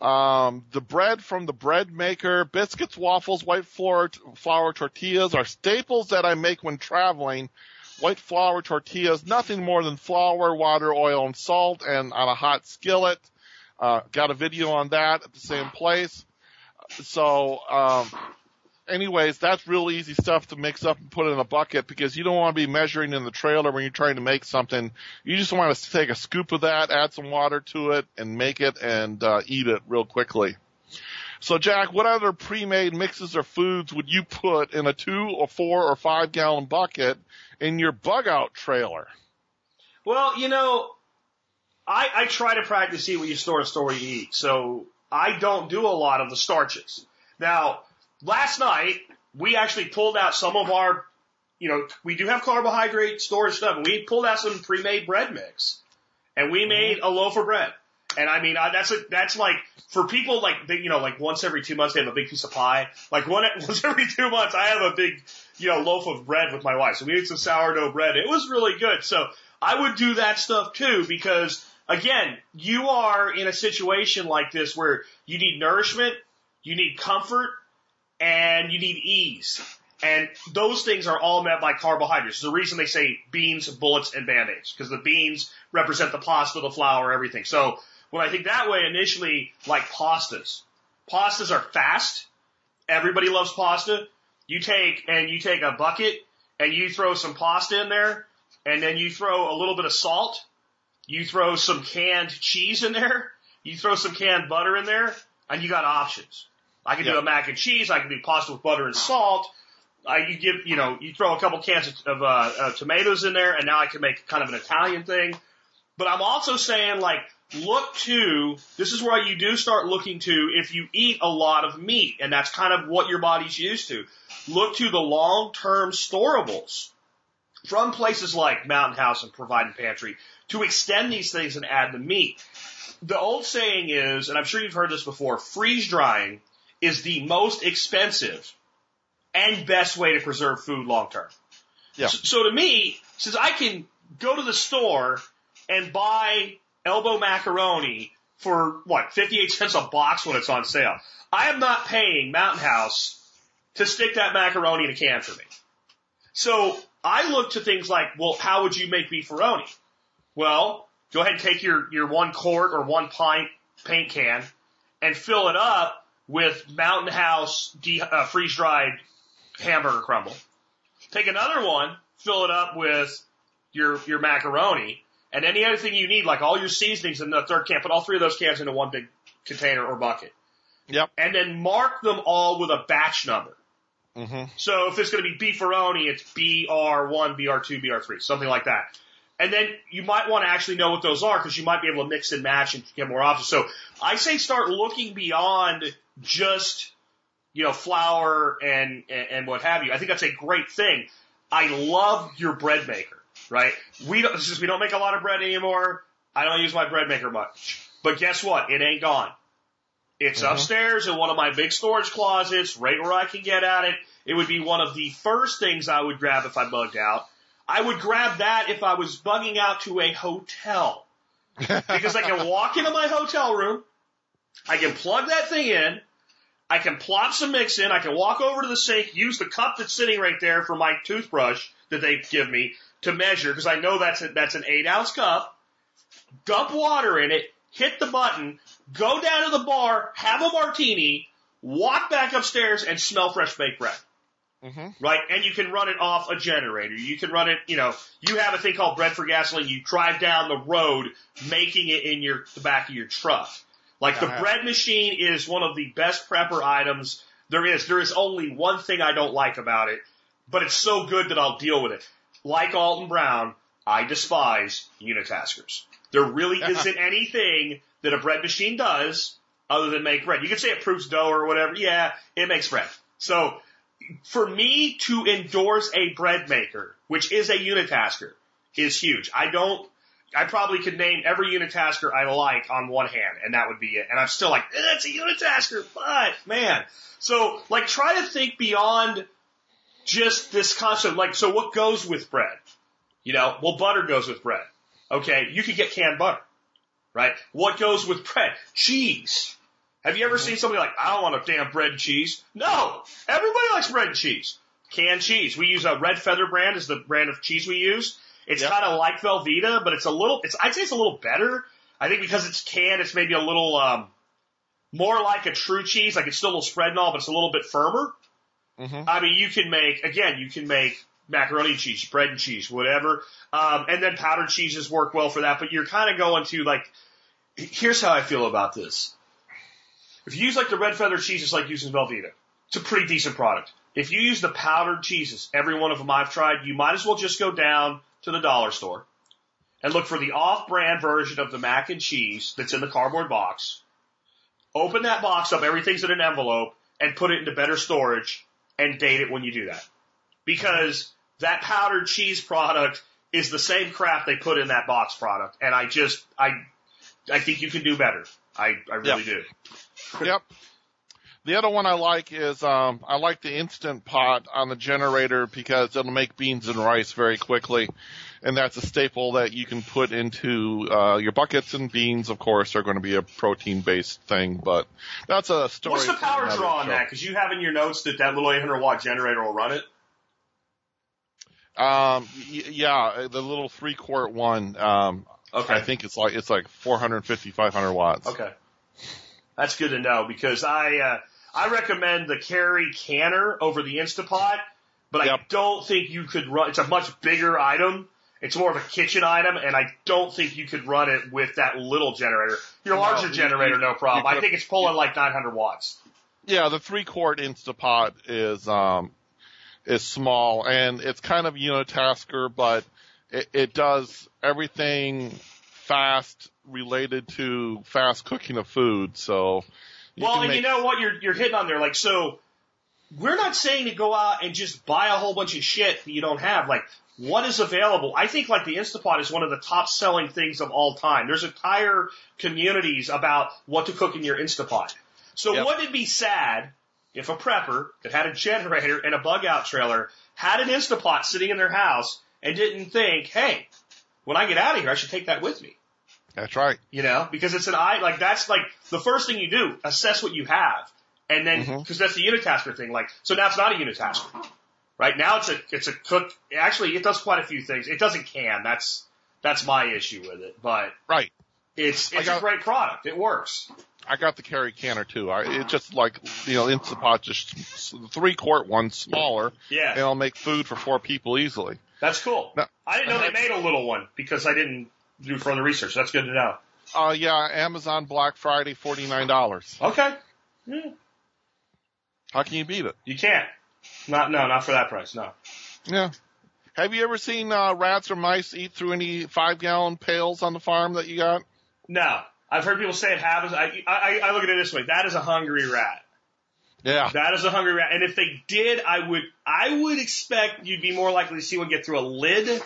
Um, the bread from the bread maker, biscuits, waffles, white flour, flour tortillas are staples that I make when traveling. White flour tortillas, nothing more than flour, water, oil, and salt, and on a hot skillet. Uh, got a video on that at the same place. So, um, anyways, that's real easy stuff to mix up and put in a bucket because you don't want to be measuring in the trailer when you're trying to make something. You just want to take a scoop of that, add some water to it, and make it and uh, eat it real quickly. So, Jack, what other pre-made mixes or foods would you put in a two or four or five gallon bucket in your bug out trailer? Well, you know, I, I try to practice eat what you store, store what you eat. So I don't do a lot of the starches. Now, last night, we actually pulled out some of our, you know, we do have carbohydrate storage stuff, and we pulled out some pre-made bread mix. And we made a loaf of bread. And I mean, I, that's a, that's like for people like they, you know, like once every two months they have a big piece of pie. Like one (laughs) once every two months I have a big you know loaf of bread with my wife. So we ate some sourdough bread. It was really good. So I would do that stuff too because again, you are in a situation like this where you need nourishment, you need comfort, and you need ease. And those things are all met by carbohydrates. The reason they say beans, bullets, and band-aids, because the beans represent the pasta, the flour, everything. So when I think that way, initially, like pastas. Pastas are fast. Everybody loves pasta. You take, and you take a bucket, and you throw some pasta in there, and then you throw a little bit of salt, you throw some canned cheese in there, you throw some canned butter in there, and you got options. I can do a mac and cheese, I can do pasta with butter and salt, I, you give, you know, you throw a couple cans of, of uh, uh, tomatoes in there, and now I can make kind of an Italian thing. But I'm also saying, like, look to, this is where you do start looking to if you eat a lot of meat, and that's kind of what your body's used to. Look to the long-term storables from places like Mountain House and Provident Pantry to extend these things and add the meat. The old saying is, and I'm sure you've heard this before, freeze drying is the most expensive and best way to preserve food long term. Yeah. So, so to me, since I can go to the store and buy elbow macaroni for what, 58 cents a box when it's on sale, I am not paying Mountain House to stick that macaroni in a can for me. So I look to things like, well, how would you make beefaroni? Well, go ahead and take your, your one quart or one pint paint can and fill it up with Mountain House de- uh, freeze dried hamburger crumble. Take another one, fill it up with your your macaroni and any other thing you need, like all your seasonings in the third can. Put all three of those cans into one big container or bucket, Yep. and then mark them all with a batch number. hmm So if it's going to be beefaroni, it's BR1, BR2, BR3, something like that. And then you might want to actually know what those are because you might be able to mix and match and get more options. So I say start looking beyond just, you know, flour and, and, and what have you. I think that's a great thing. I love your bread maker, right? We don't, since we don't make a lot of bread anymore, I don't use my bread maker much. But guess what? It ain't gone. It's Mhm. upstairs in one of my big storage closets, right where I can get at it. It would be one of the first things I would grab if I bugged out. I would grab that if I was bugging out to a hotel. (laughs) Because I can walk into my hotel room, I can plug that thing in, I can plop some mix in, I can walk over to the sink, use the cup that's sitting right there for my toothbrush that they give me to measure, because I know that's a, that's an eight ounce cup, dump water in it, hit the button, go down to the bar, have a martini, walk back upstairs and smell fresh baked bread. hmm Right? And you can run it off a generator. You can run it, you know, you have a thing called bread for gasoline. You drive down the road making it in your, the back of your truck. Like the Uh-huh. bread machine is one of the best prepper items there is. There is only one thing I don't like about it, but it's so good that I'll deal with it. Like Alton Brown, I despise unitaskers. There really isn't anything that a bread machine does other than make bread. You could say it proofs dough or whatever. Yeah, it makes bread. So for me to endorse a bread maker, which is a unitasker, is huge. I don't, I probably could name every unitasker I like on one hand, and that would be it. And I'm still like, eh, it's a unitasker, but man. So, like, try to think beyond just this concept. Like, so what goes with bread? You know, well, butter goes with bread. Okay, you could get canned butter, right? What goes with bread? Cheese. Have you ever seen somebody like, I don't want a damn bread and cheese? No! Everybody likes bread and cheese. Canned cheese. We use a Red Feather brand is the brand of cheese we use. It's Yep. kind of like Velveeta, but it's a little, it's, I'd say it's a little better. I think because it's canned, it's maybe a little, um, more like a true cheese. Like it's still a little spread and all, but it's a little bit firmer. hmm I mean, you can make, again, you can make macaroni and cheese, bread and cheese, whatever. Um, and then powdered cheeses work well for that, but you're kind of going to like, here's how I feel about this. If you use like the red feather cheese, it's like using Velveeta. It's a pretty decent product. If you use the powdered cheeses, every one of them I've tried, you might as well just go down to the dollar store and look for the off-brand version of the mac and cheese that's in the cardboard box. Open that box up, everything's in an envelope, and put it into better storage and date it when you do that. Because that powdered cheese product is the same crap they put in that box product. And I just, I, I think you can do better. I, I really do. Yep. The other one I like is um, I like the instant pot on the generator because it'll make beans and rice very quickly, and that's a staple that you can put into uh, your buckets. And beans, of course, are going to be a protein based thing, but that's a story. What's the power draw on show. that? Because you have in your notes that that little 800 watt generator will run it. Um, yeah, the little three quart one. Um, Okay. I think it's like it's like 450, 500 watts. Okay. That's good to know because I uh, I recommend the Carey canner over the Instapot, but I don't think you could run. It's a much bigger item. It's more of a kitchen item, and I don't think you could run it with that little generator. Your No, larger you- generator, no problem. I think it's pulling like 900 watts. Yeah, the three quart Instapot is um is small and it's kind of unitasker, but it, it does everything fast related to fast cooking of food. So you well, and make, you know what you're you're hitting on there. Like, so we're not saying to go out and just buy a whole bunch of shit that you don't have. Like, what is available? I think like the Instapot is one of the top selling things of all time. There's entire communities about what to cook in your Instapot. So Yep. wouldn't it be sad if a prepper that had a generator and a bug out trailer had an Instapot sitting in their house and didn't think, hey, when I get out of here, I should take that with me that's right. you know, because it's an I like that's like the first thing you do, assess what you have, and then Mhm. because that's the unitasker thing. Like, so now it's not a unitasker, right? Now it's a it's a cook. Actually, it does quite a few things. It doesn't can. That's that's my issue with it, but Right. it's it's a great product. It works. I got the Carey canner too. I, it's just like, you know, Instapot, just three quart one smaller Yeah. and it'll make food for four people easily. that's cool. No. I didn't know they made a little one because I didn't do further research. That's good to know. Uh, yeah, Amazon Black Friday, $49. Okay, yeah, How can you beat it? you can't. Not no, not for that price. No. Yeah. Have you ever seen uh, rats or mice eat through any five gallon pails on the farm that you got? No, I've heard people say it happens. I, I, I look at it this way: that is a hungry rat. Yeah. That is a hungry rat. And if they did, I would, I would expect you'd be more likely to see one get through a lid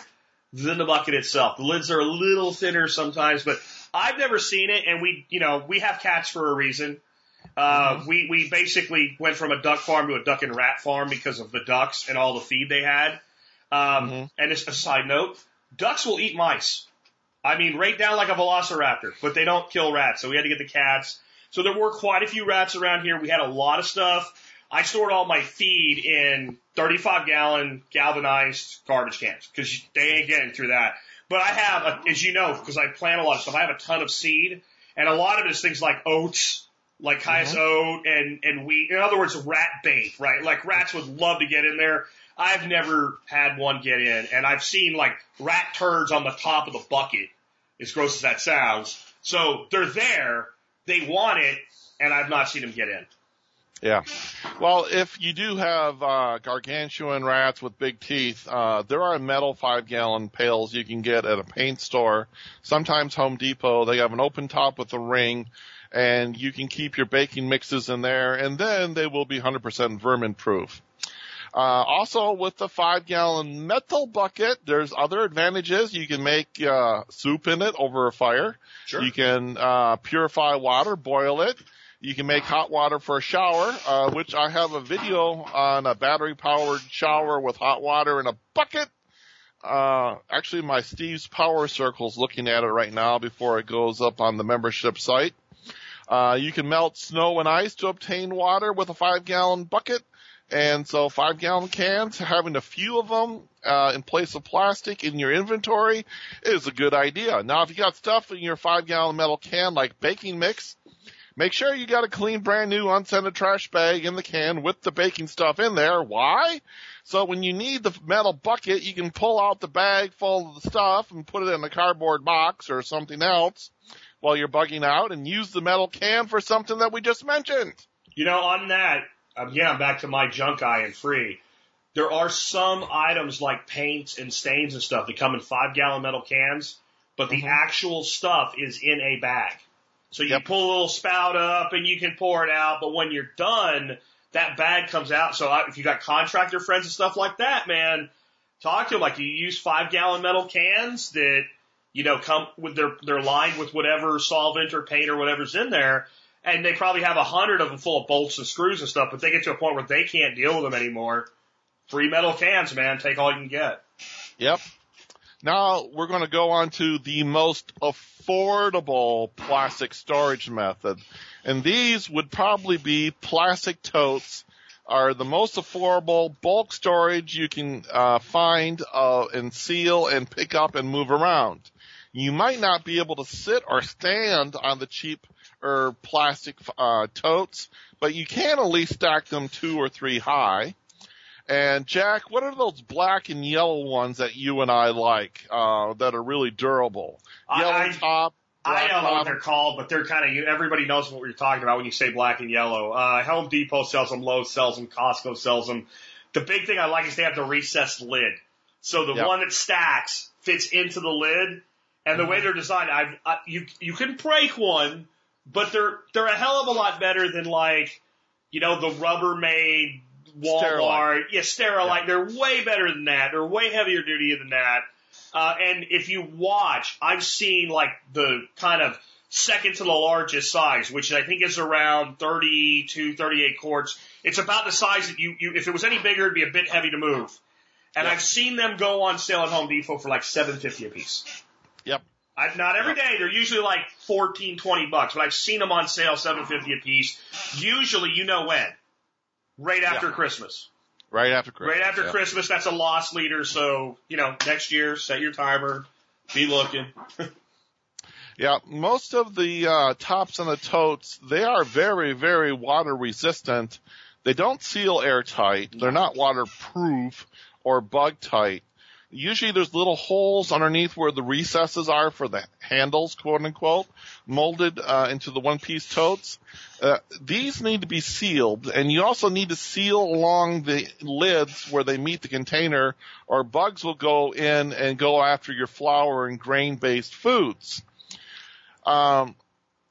than the bucket itself. The lids are a little thinner sometimes, but I've never seen it. And we, you know, we have cats for a reason. Uh, we, we basically went from a duck farm to a duck and rat farm because of the ducks and all the feed they had. Um, Mhm. and as a side note, ducks will eat mice. I mean, right down like a velociraptor, but they don't kill rats. So we had to get the cats. So there were quite a few rats around here. We had a lot of stuff. I stored all my feed in 35 gallon galvanized garbage cans because they ain't getting through that. But I have, a, as you know, because I plant a lot of stuff, I have a ton of seed and a lot of it is things like oats, like Cayuse mm-hmm. oat and, and wheat. In other words, rat bait, right? Like rats would love to get in there. I've never had one get in and I've seen like rat turds on the top of the bucket, as gross as that sounds. So they're there, they want it, and I've not seen them get in. Yeah. Well, if you do have uh, gargantuan rats with big teeth, uh, there are metal five gallon pails you can get at a paint store. Sometimes Home Depot. They have an open top with a ring, and you can keep your baking mixes in there, and then they will be 100% vermin proof. Uh, also with the five gallon metal bucket, there's other advantages. You can make, uh, soup in it over a fire. Sure. You can, uh, purify water, boil it. You can make hot water for a shower, uh, which I have a video on a battery powered shower with hot water in a bucket. Uh, actually my Steve's Power Circle's looking at it right now before it goes up on the membership site. Uh, you can melt snow and ice to obtain water with a five gallon bucket. And so five gallon cans, having a few of them, uh, in place of plastic in your inventory is a good idea. Now, if you got stuff in your five gallon metal can like baking mix, make sure you got a clean brand new unscented trash bag in the can with the baking stuff in there. Why? So when you need the metal bucket, you can pull out the bag full of the stuff and put it in a cardboard box or something else while you're bugging out and use the metal can for something that we just mentioned. You know, on that, again, I'm back to my junk eye and free. There are some items like paints and stains and stuff that come in five gallon metal cans, but the Mhm. actual stuff is in a bag. So you Yep. pull a little spout up and you can pour it out, but when you're done, that bag comes out. So if you got contractor friends and stuff like that, man, talk to them like you use five gallon metal cans that you know, come with their, they're lined with whatever solvent or paint or whatever's in there. And they probably have a hundred of them full of bolts and screws and stuff, but they get to a point where they can't deal with them anymore. Free metal cans, man. Take all you can get. Yep. Now we're going to go on to the most affordable plastic storage method. And these would probably be plastic totes are the most affordable bulk storage you can uh, find uh, and seal and pick up and move around. You might not be able to sit or stand on the cheap or plastic uh, totes, but you can at least stack them two or three high. And Jack, what are those black and yellow ones that you and I like uh, that are really durable? Yellow I, top. I don't know what they're called, but they're kind of, everybody knows what you're talking about when you say black and yellow. Uh, Home Depot sells them, Lowe's sells them, Costco sells them. The big thing I like is they have the recessed lid. So the Yep. one that stacks fits into the lid. And the way Mm-hmm. they're designed, I've, I, you, you can break one, but they're, they're a hell of a lot better than like, you know, the Rubbermaid Walmart. Sterilite. Yeah, Sterilite. They're way better than that. They're way heavier duty than that. Uh, and if you watch, I've seen like the kind of second to the largest size, which I think is around 32, 38 quarts. It's about the size that you, you if it was any bigger, it'd be a bit heavy to move. And Yeah. I've seen them go on sale at Home Depot for like 750 a piece. Yep. I, not every day. They're usually like 14, 20 bucks, but I've seen them on sale, 750 a piece. Usually, you know when. Right after Yeah. Christmas. Right after Christmas. Right after yeah. Christmas, that's a loss leader. So, you know, next year, set your timer, be looking. (laughs) Yeah, most of the uh, tops on the totes, they are very, very water resistant. They don't seal airtight. They're not waterproof or bug tight. Usually there's little holes underneath where the recesses are for the handles, quote unquote, molded uh, into the one piece totes. Uh, these need to be sealed and you also need to seal along the lids where they meet the container or bugs will go in and go after your flour and grain based foods. Um,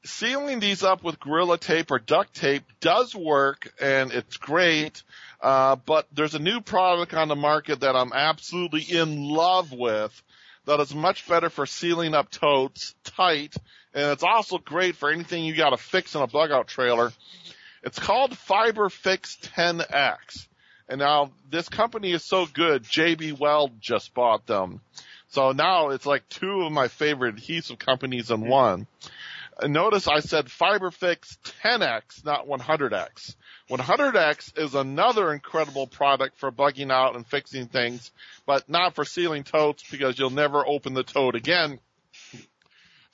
sealing these up with Gorilla Tape or duct tape does work and it's great, uh, but there's a new product on the market that I'm absolutely in love with that is much better for sealing up totes tight and it's also great for anything you gotta fix in a bug out trailer. It's called FiberFix 10X. And now this company is so good, JB Weld just bought them. So now it's like two of my favorite adhesive companies in one. And notice I said FiberFix 10X, not 100X. 100X is another incredible product for bugging out and fixing things, but not for sealing totes because you'll never open the tote again.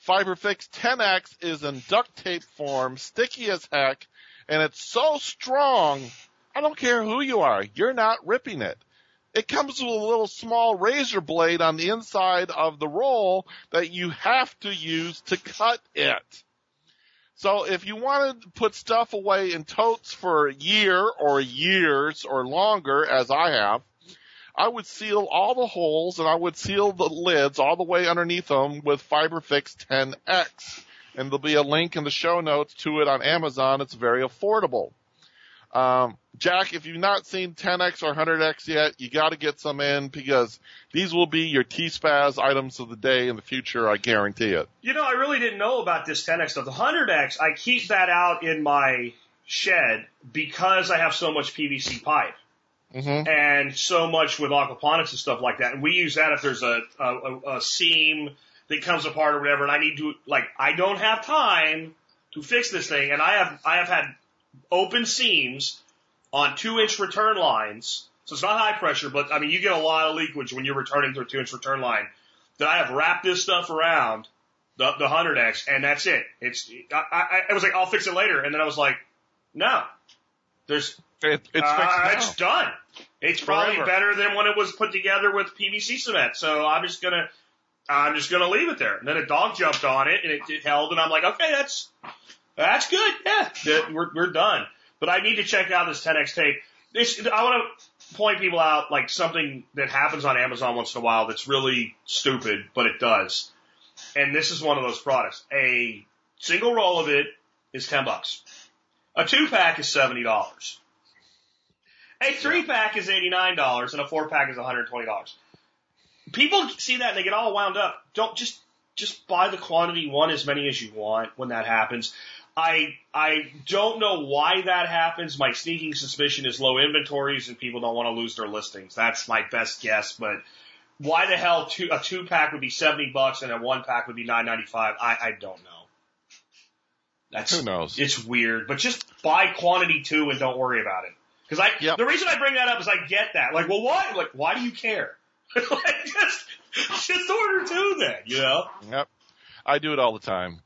FiberFix 10X is in duct tape form, sticky as heck, and it's so strong, I don't care who you are, you're not ripping it. It comes with a little small razor blade on the inside of the roll that you have to use to cut it. So if you want to put stuff away in totes for a year or years or longer, as I have, I would seal all the holes and I would seal the lids all the way underneath them with FiberFix 10X. And there'll be a link in the show notes to it on Amazon. It's very affordable. Um, Jack, if you've not seen 10X or 100X yet, you gotta get some in because these will be your TSPAZ items of the day in the future, I guarantee it. You know, I really didn't know about this 10X stuff. The 100X, I keep that out in my shed because I have so much PVC pipe hmm and so much with aquaponics and stuff like that. And we use that if there's a, a, a- a seam that comes apart or whatever. And I need to, like, I don't have time to fix this thing. And I have, I have had open seams on two inch return lines. So it's not high pressure, but I mean, you get a lot of leakage when you're returning through a two inch return line that I have wrapped this stuff around the, the 100X and that's it. It's, I, I, I was like, I'll fix it later. And then I was like, no, there's, It, it's uh, it's done. It's probably Forever. better than when it was put together with PVC cement. So I'm just gonna, I'm just gonna leave it there. And then a dog jumped on it and it, it held and I'm like, okay, that's, that's good. Yeah, that- we're, we're done. But I need to check out this 10X tape. This, I want to point people out like something that happens on Amazon once in a while that's really stupid, but it does. And this is one of those products. A single roll of it is 10 bucks. A two pack is $70. A three pack is $89 and a four pack is $120. People see that and they get all wound up. Don't just just buy the quantity one as many as you want when that happens. I I don't know why that happens. My sneaking suspicion is low inventories and people don't want to lose their listings. That's my best guess, but why the hell two, a two pack would be 70 bucks and a one pack would be 9.95? I I don't know. That's Who knows? It's weird, but just buy quantity two and don't worry about it. Because I Yep. the reason I bring that up is I get that. Like, well, why? Like, why do you care? (laughs) like, just just order two then. You know? Yep. I do it all the time.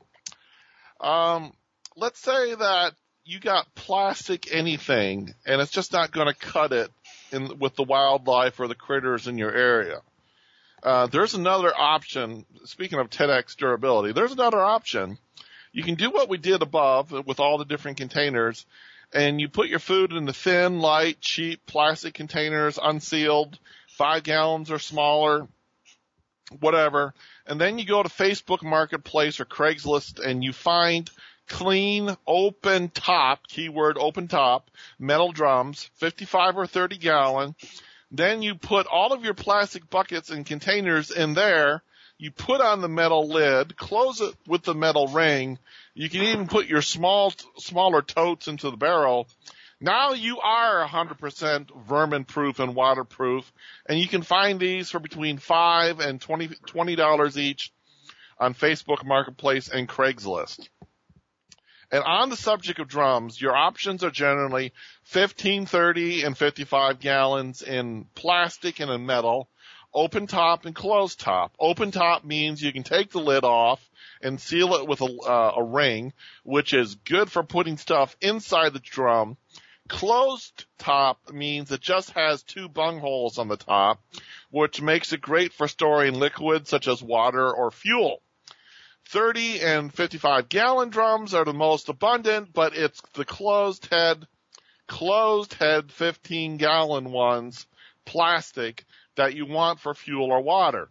Um, let's say that you got plastic anything and it's just not going to cut it in with the wildlife or the critters in your area. Uh, there's another option. Speaking of 10x durability, there's another option. You can do what we did above with all the different containers and you put your food in the thin, light, cheap plastic containers, unsealed, five gallons or smaller, whatever. And then you go to Facebook Marketplace or Craigslist and you find clean, open top, keyword open top, metal drums, 55 or 30 gallon. Then you put all of your plastic buckets and containers in there. You put on the metal lid, close it with the metal ring. You can even put your small, smaller totes into the barrel. Now you are 100% vermin proof and waterproof and you can find these for between five and twenty twenty dollars each on Facebook Marketplace and Craigslist. And on the subject of drums, your options are generally 15, 30, and 55 gallons in plastic and in metal, open top and closed top. Open top means you can take the lid off and seal it with a, uh, a ring, which is good for putting stuff inside the drum. Closed top means it just has two bung holes on the top, which makes it great for storing liquids such as water or fuel. 30 and 55 gallon drums are the most abundant, but it's the closed head, closed head 15 gallon ones, plastic, that you want for fuel or water.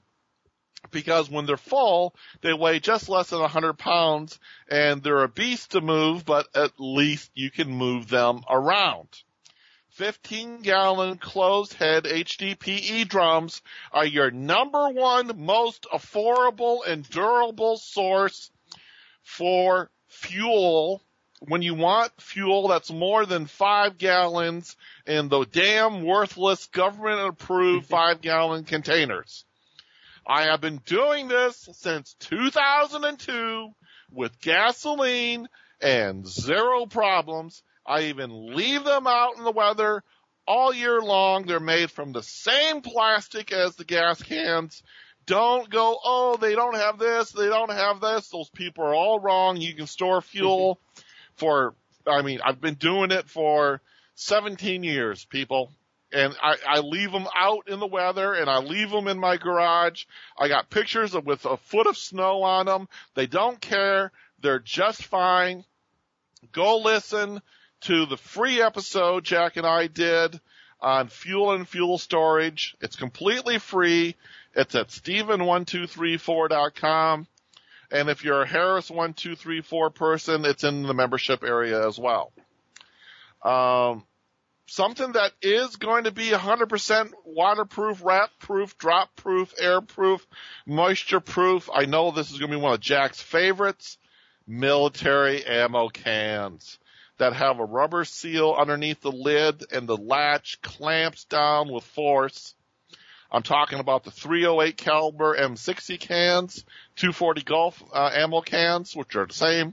Because when they're full, they weigh just less than 100 pounds and they're a beast to move, but at least you can move them around. 15 gallon closed head HDPE drums are your number one most affordable and durable source for fuel when you want fuel that's more than five gallons in the damn worthless government approved (laughs) five gallon containers. I have been doing this since 2002 with gasoline and zero problems. I even leave them out in the weather all year long. They're made from the same plastic as the gas cans. Don't go, oh, they don't have this, they don't have this. Those people are all wrong. You can store (laughs) fuel for, I mean, I've been doing it for 17 years, people. And I, I leave them out in the weather and I leave them in my garage. I got pictures of, with a foot of snow on them. They don't care. They're just fine. Go listen to the free episode Jack and I did on fuel and fuel storage. It's completely free. It's at Steven1234.com. And if you're a Harris1234 person, it's in the membership area as well. Um, something that is going to be 100% waterproof, rat proof, drop proof, air proof, moisture proof. I know this is going to be one of Jack's favorites. Military ammo cans that have a rubber seal underneath the lid and the latch clamps down with force. I'm talking about the 308 caliber M60 cans, 240 Golf uh, ammo cans, which are the same,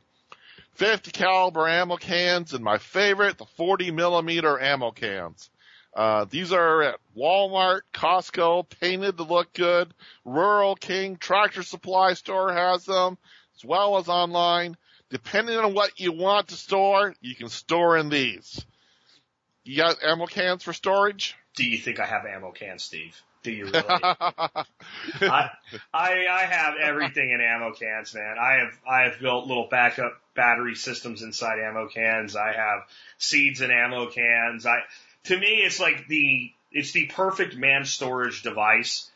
50 caliber ammo cans, and my favorite, the 40 millimeter ammo cans. Uh, these are at Walmart, Costco, painted to look good. Rural King Tractor Supply Store has them, as well as online. Depending on what you want to store, you can store in these. You got ammo cans for storage? Do you think I have ammo cans, Steve? Do you really? (laughs) I, I I have everything in ammo cans, man. I have I have built little backup battery systems inside ammo cans. I have seeds in ammo cans. I to me it's like the it's the perfect man storage device.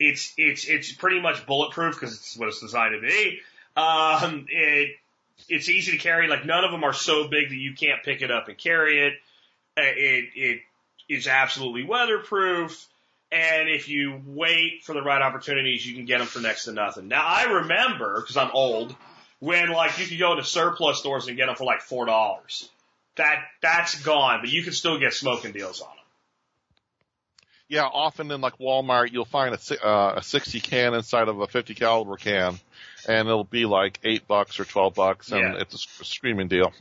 It's it's it's pretty much bulletproof because it's what it's designed to be. Um, it it's easy to carry. Like none of them are so big that you can't pick it up and carry it. Uh, It it is absolutely weatherproof. And if you wait for the right opportunities, you can get them for next to nothing. Now I remember, cause I'm old, when like you could go to surplus stores and get them for like four dollars. That, that's gone, but you can still get smoking deals on them. Yeah, often in like Walmart, you'll find a, uh, a 60 can inside of a 50 caliber can, and it'll be like eight bucks or 12 bucks, and Yeah. it's a screaming deal.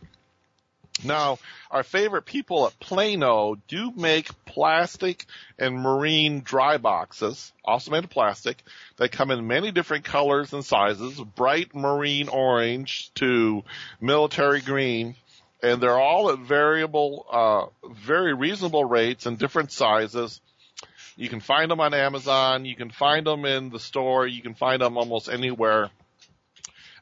Now, our favorite people at Plano do make plastic and marine dry boxes, also made of plastic. They come in many different colors and sizes, bright marine orange to military green, and they're all at variable, uh, very reasonable rates and different sizes. You can find them on Amazon. You can find them in the store. You can find them almost anywhere.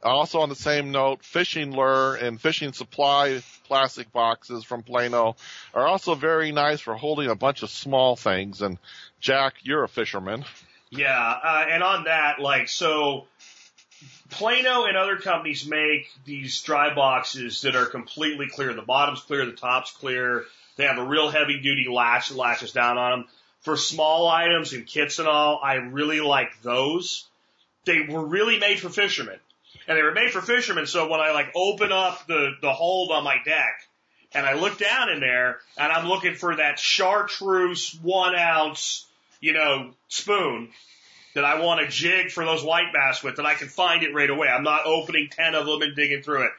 Also on the same note, fishing lure and fishing supply plastic boxes from Plano are also very nice for holding a bunch of small things. And Jack, you're a fisherman. Yeah, uh, and on that, like, so Plano and other companies make these dry boxes that are completely clear. The bottom's clear, the top's clear. They have a real heavy duty latch that latches down on them. For small items and kits and all, I really like those. They were really made for fishermen. And they were made for fishermen, so when I like open up the, the hold on my deck, and I look down in there, and I'm looking for that chartreuse one ounce, you know, spoon, that I want to jig for those white bass with, and I can find it right away. I'm not opening 10 of them and digging through it.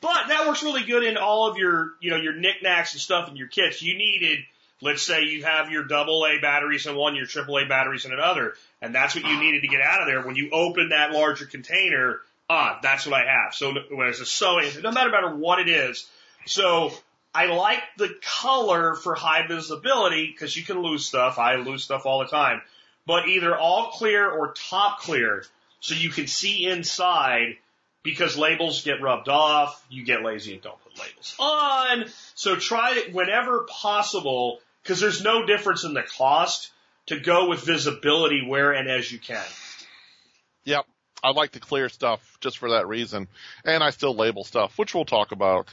But that works really good in all of your, you know, your knickknacks and stuff in your kits. You needed, let's say you have your double A batteries in one, your triple A batteries in another, and that's what you needed to get out of there. When you open that larger container, ah, that's what I have. So when it's a sewing, no matter matter what it is. So I like the color for high visibility because you can lose stuff. I lose stuff all the time but either all clear or top clear so you can see inside because labels get rubbed off. You get lazy and don't put labels on. So try it whenever possible because there's no difference in the cost to go with visibility where and as you can. Yep. I like to clear stuff just for that reason. And I still label stuff, which we'll talk about.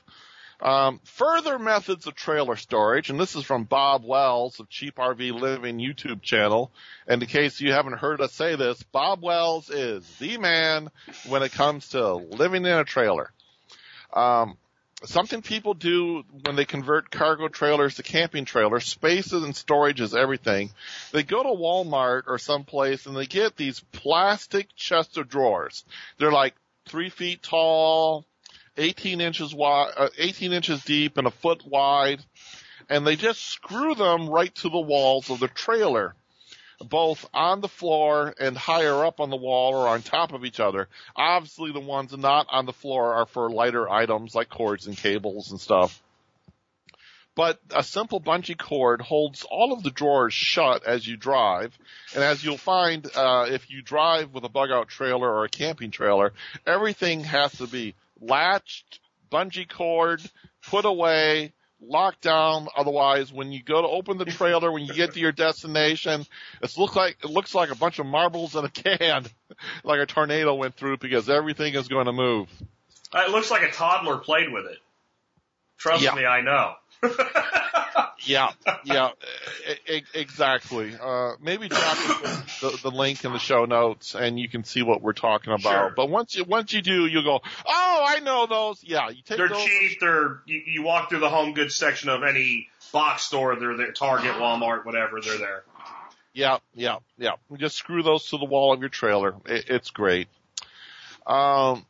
Um, further methods of trailer storage, and this is from Bob Wells of Cheap RV Living YouTube channel. And in case you haven't heard us say this, Bob Wells is the man when it comes to living in a trailer. Um, something people do when they convert cargo trailers to camping trailers, spaces and storage is everything. They go to Walmart or someplace and they get these plastic chest of drawers. They're like three feet tall, 18 inches wide, uh, 18 inches deep and a foot wide, and they just screw them right to the walls of the trailer, both on the floor and higher up on the wall or on top of each other. Obviously the ones not on the floor are for lighter items like cords and cables and stuff. But a simple bungee cord holds all of the drawers shut as you drive. And as you'll find, uh, if you drive with a bug out trailer or a camping trailer, everything has to be latched, bungee cord, put away, locked down. Otherwise, when you go to open the trailer, when you get to your destination, it looks like it looks like a bunch of marbles in a (laughs) can, like a tornado went through because everything is going to move. Uh, It looks like a toddler played with it. Trust Yeah. me, I know. (laughs) Yeah, yeah, e- exactly. Uh, maybe put the, the link in the show notes, and you can see what we're talking about. Sure. But once you once you do, you'll go, oh, I know those. Yeah, you take They're those. cheap. They're you, you walk through the home goods section of any box store. They're there. Target, Walmart, whatever. They're there. Yeah, yeah, yeah. Just screw those to the wall of your trailer. It, it's great. Um,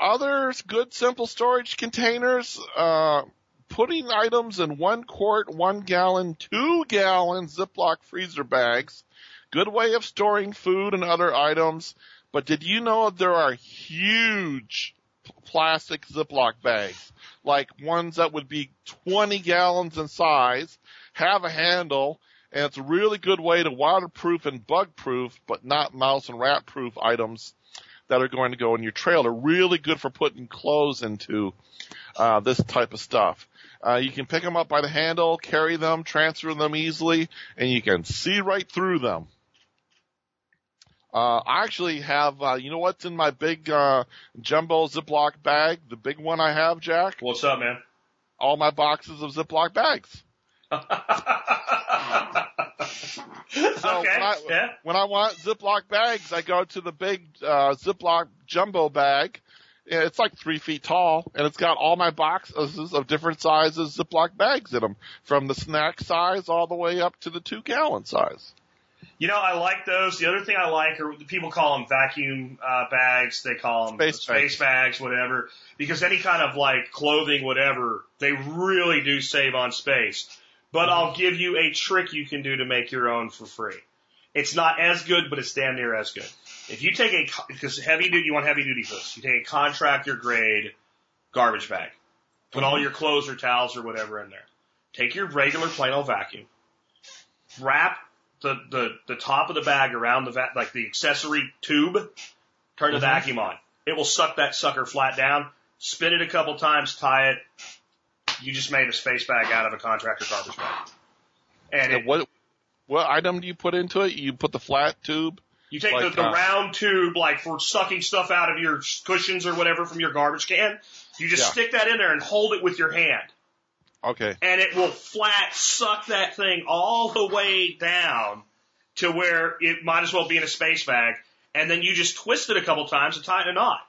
other good simple storage containers, uh, putting items in one quart, one gallon, two gallon Ziploc freezer bags. Good way of storing food and other items. But did you know there are huge plastic Ziploc bags? Like ones that would be 20 gallons in size, have a handle, and it's a really good way to waterproof and bug proof, but not mouse and rat proof items that are going to go in your trailer. Are really good for putting clothes into uh, this type of stuff. Uh, you can pick them up by the handle, carry them, transfer them easily, and you can see right through them. Uh, I actually have, uh, you know what's in my big, uh, jumbo Ziploc bag? The big one I have, Jack? What's up, man? All my boxes of Ziploc bags. (laughs) So okay. when I, yeah. when I want Ziploc bags, I go to the big uh, Ziploc jumbo bag. It's like three feet tall, and it's got all my boxes of different sizes Ziploc bags in them, from the snack size all the way up to the two gallon size. You know, I like those. The other thing I like are people call them vacuum uh, bags. They call them Space space bags, whatever. Because any kind of like clothing, whatever, they really do save on space. But I'll give you a trick you can do to make your own for free. It's not as good, but it's damn near as good. If you take a, because heavy duty, you want heavy duty hoods. You take a contractor grade garbage bag. Put all your clothes or towels or whatever in there. Take your regular plain old vacuum. Wrap the, the, the top of the bag around the va- like the accessory tube. Turn the Mhm. vacuum on. It will suck that sucker flat down. Spin it a couple times, tie it. You just made a space bag out of a contractor garbage bag. And And it, what what item do you put into it? You put the flat tube. You take Like, the, the uh, round tube, like for sucking stuff out of your cushions or whatever from your garbage can. You just Yeah. stick that in there and hold it with your hand. Okay. And it will flat suck that thing all the way down to where it might as well be in a space bag. And then you just twist it a couple times and tie it in a knot.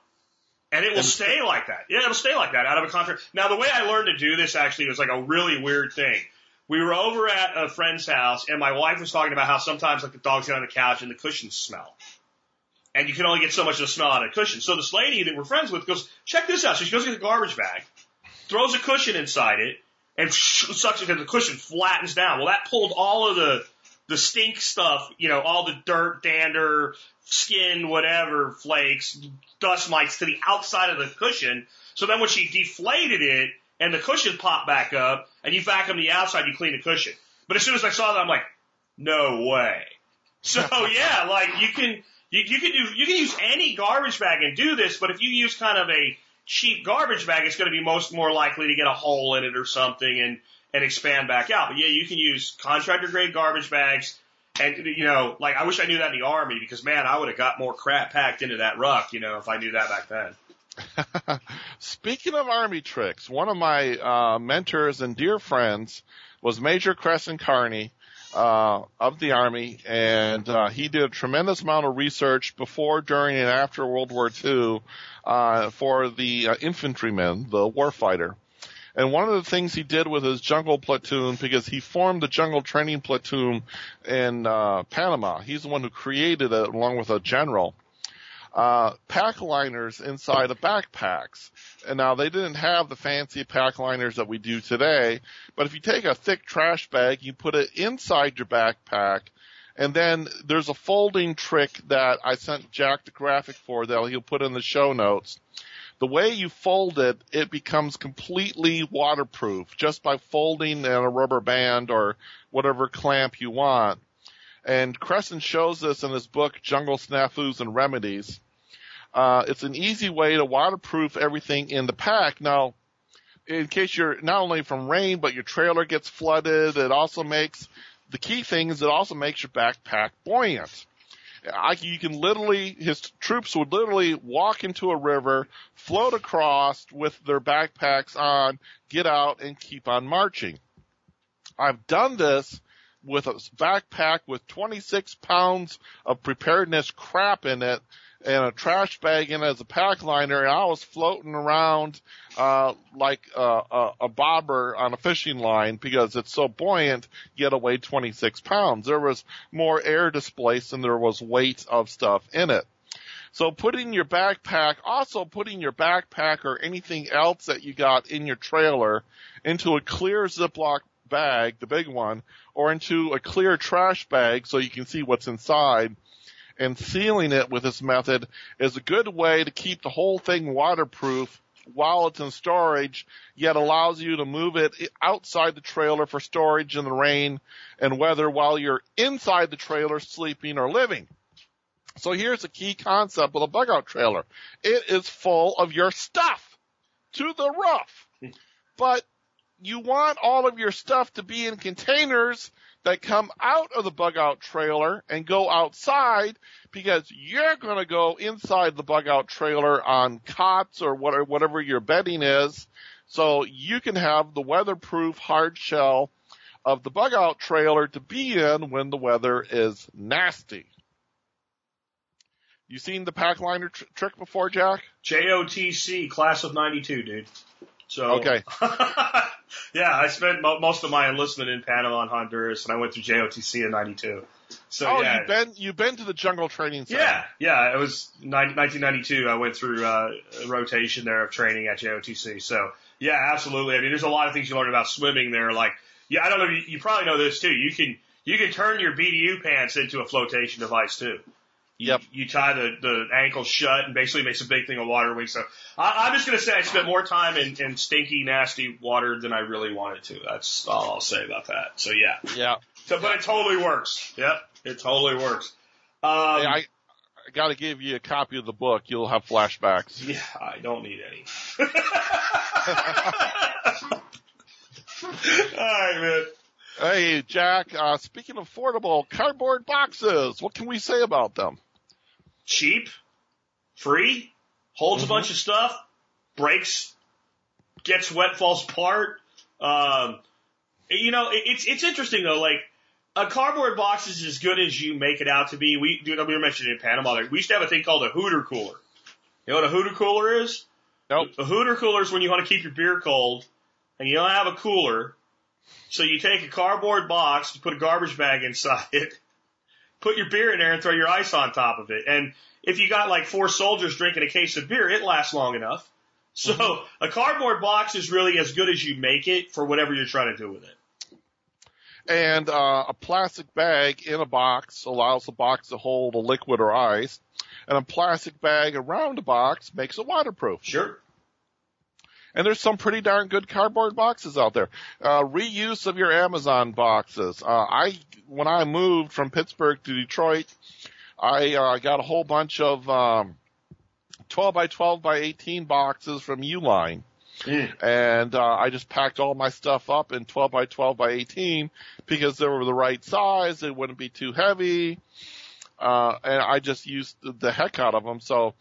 And it will stay like that. Yeah, it'll stay like that out of a contract. Now the way I learned to do this actually was like a really weird thing. We were over at a friend's house and my wife was talking about how sometimes like the dogs get on the couch and the cushions smell. And you can only get so much of the smell out of a cushion. So this lady that we're friends with goes, check this out. So she goes to get a garbage bag, throws a cushion inside it, and sucks it and the cushion flattens down. Well, that pulled all of the, the stink stuff, you know, all the dirt, dander, skin, whatever, flakes, dust mites to the outside of the cushion. So then when she deflated it and the cushion popped back up and you vacuum the outside, you clean the cushion. But as soon as I saw that, I'm like, no way. (laughs) So yeah, like you can, you, you can do, you can use any garbage bag and do this, but if you use kind of a cheap garbage bag, it's going to be most more likely to get a hole in it or something and, and expand back out. But yeah, you can use contractor grade garbage bags. And, you know, like I wish I knew that in the army because man, I would have got more crap packed into that ruck, you know, if I knew that back then. (laughs) Speaking of army tricks, one of my uh, mentors and dear friends was Major Cresson Kearny uh, of the Army, and uh, he did a tremendous amount of research before, during, and after World War II uh, for the uh, infantrymen, the warfighter. And one of the things he did with his jungle platoon, because he formed the jungle training platoon in uh, Panama, he's the one who created it along with a general uh, pack liners inside of backpacks. And now they didn't have the fancy pack liners that we do today, but if you take a thick trash bag, you put it inside your backpack, and then there's a folding trick that I sent Jack the graphic for that he'll put in the show notes. The way you fold it, it becomes completely waterproof just by folding in a rubber band or whatever clamp you want. And Cresson shows this in his book, Jungle Snafus and Remedies. Uh, it's an easy way to waterproof everything in the pack. Now, in case you're not only from rain, but your trailer gets flooded, it also makes, the key thing is it also makes your backpack buoyant. I, you can literally, his troops would literally walk into a river, float across with their backpacks on, get out and keep on marching. I've done this with a backpack with 26 pounds of preparedness crap in it and a trash bag in as a pack liner and I was floating around, uh, like, uh, a, a bobber on a fishing line because it's so buoyant yet it weighed 26 pounds. There was more air displaced than there was weight of stuff in it. So putting your backpack, also putting your backpack or anything else that you got in your trailer into a clear Ziploc bag, the big one, or into a clear trash bag so you can see what's inside and sealing it with this method is a good way to keep the whole thing waterproof while it's in storage, yet allows you to move it outside the trailer for storage in the rain and weather while you're inside the trailer sleeping or living. So here's a key concept with a bug out trailer. It is full of your stuff to the roof. (laughs) But you want all of your stuff to be in containers that come out of the bug out trailer and go outside because you're going to go inside the bug out trailer on cots or whatever your bedding is. So you can have the weatherproof hard shell of the bug out trailer to be in when the weather is nasty. You seen the pack liner tr- trick before, Jack? JOTC, class of 92, dude. So. Okay. (laughs) yeah, I spent mo- most of my enlistment in Panama and Honduras, and I went through JOTC in 92. So oh, yeah. you've been you've been to the jungle training center. Yeah, yeah, it was 90, 1992. I went through uh, a rotation there of training at JOTC. So yeah, absolutely. I mean, there's a lot of things you learn about swimming there. Like, yeah, I don't know. You, you probably know this too. You can you can turn your BDU pants into a flotation device too. You, Yep. You tie the, the ankles shut and basically makes a big thing of water wings. So I, I'm just going to say I spent more time in, in stinky, nasty water than I really wanted to. That's all I'll say about that. So yeah. Yeah. So, but it totally works. Yep. It totally works. Um, Hey, I I got to give you a copy of the book. You'll have flashbacks. (laughs) yeah, I don't need any. (laughs) all right, man. Hey, Jack. Uh, speaking of affordable cardboard boxes, what can we say about them? Cheap, free, holds Mhm. a bunch of stuff, breaks, gets wet, falls apart. Um, you know, it, it's it's interesting though. Like a cardboard box is as good as you make it out to be. We do. We were mentioning in Panama. Like, we used to have a thing called a hooter cooler. You know what a hooter cooler is? Nope. A hooter cooler is when you want to keep your beer cold and you don't have a cooler. So you take a cardboard box, you put a garbage bag inside it, put your beer in there and throw your ice on top of it. And if you got like four soldiers drinking a case of beer, it lasts long enough. So a cardboard box is really as good as you make it for whatever you're trying to do with it. And uh, a plastic bag in a box allows the box to hold a liquid or ice, and a plastic bag around a box makes it waterproof. Sure. And there's some pretty darn good cardboard boxes out there. Uh, reuse of your Amazon boxes. Uh, I, when I moved from Pittsburgh to Detroit, I uh, got a whole bunch of um, 12 by 12 by 18 boxes from Uline. Mm. And uh, I just packed all my stuff up in 12 by 12 by 18 because they were the right size. They wouldn't be too heavy. Uh, and I just used the, the heck out of them. So,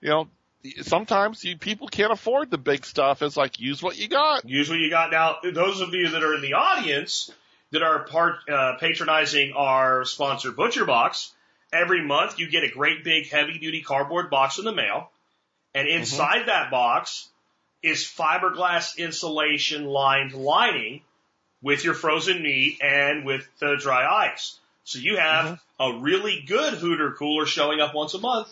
you know, sometimes you, people can't afford the big stuff. It's like use what you got. Use what you got now. Those of you that are in the audience that are part uh, patronizing our sponsor Butcher Box, every month you get a great big heavy duty cardboard box in the mail, and inside that box is fiberglass insulation lined lining with your frozen meat and with the dry ice. So you have a really good Hooter cooler showing up once a month.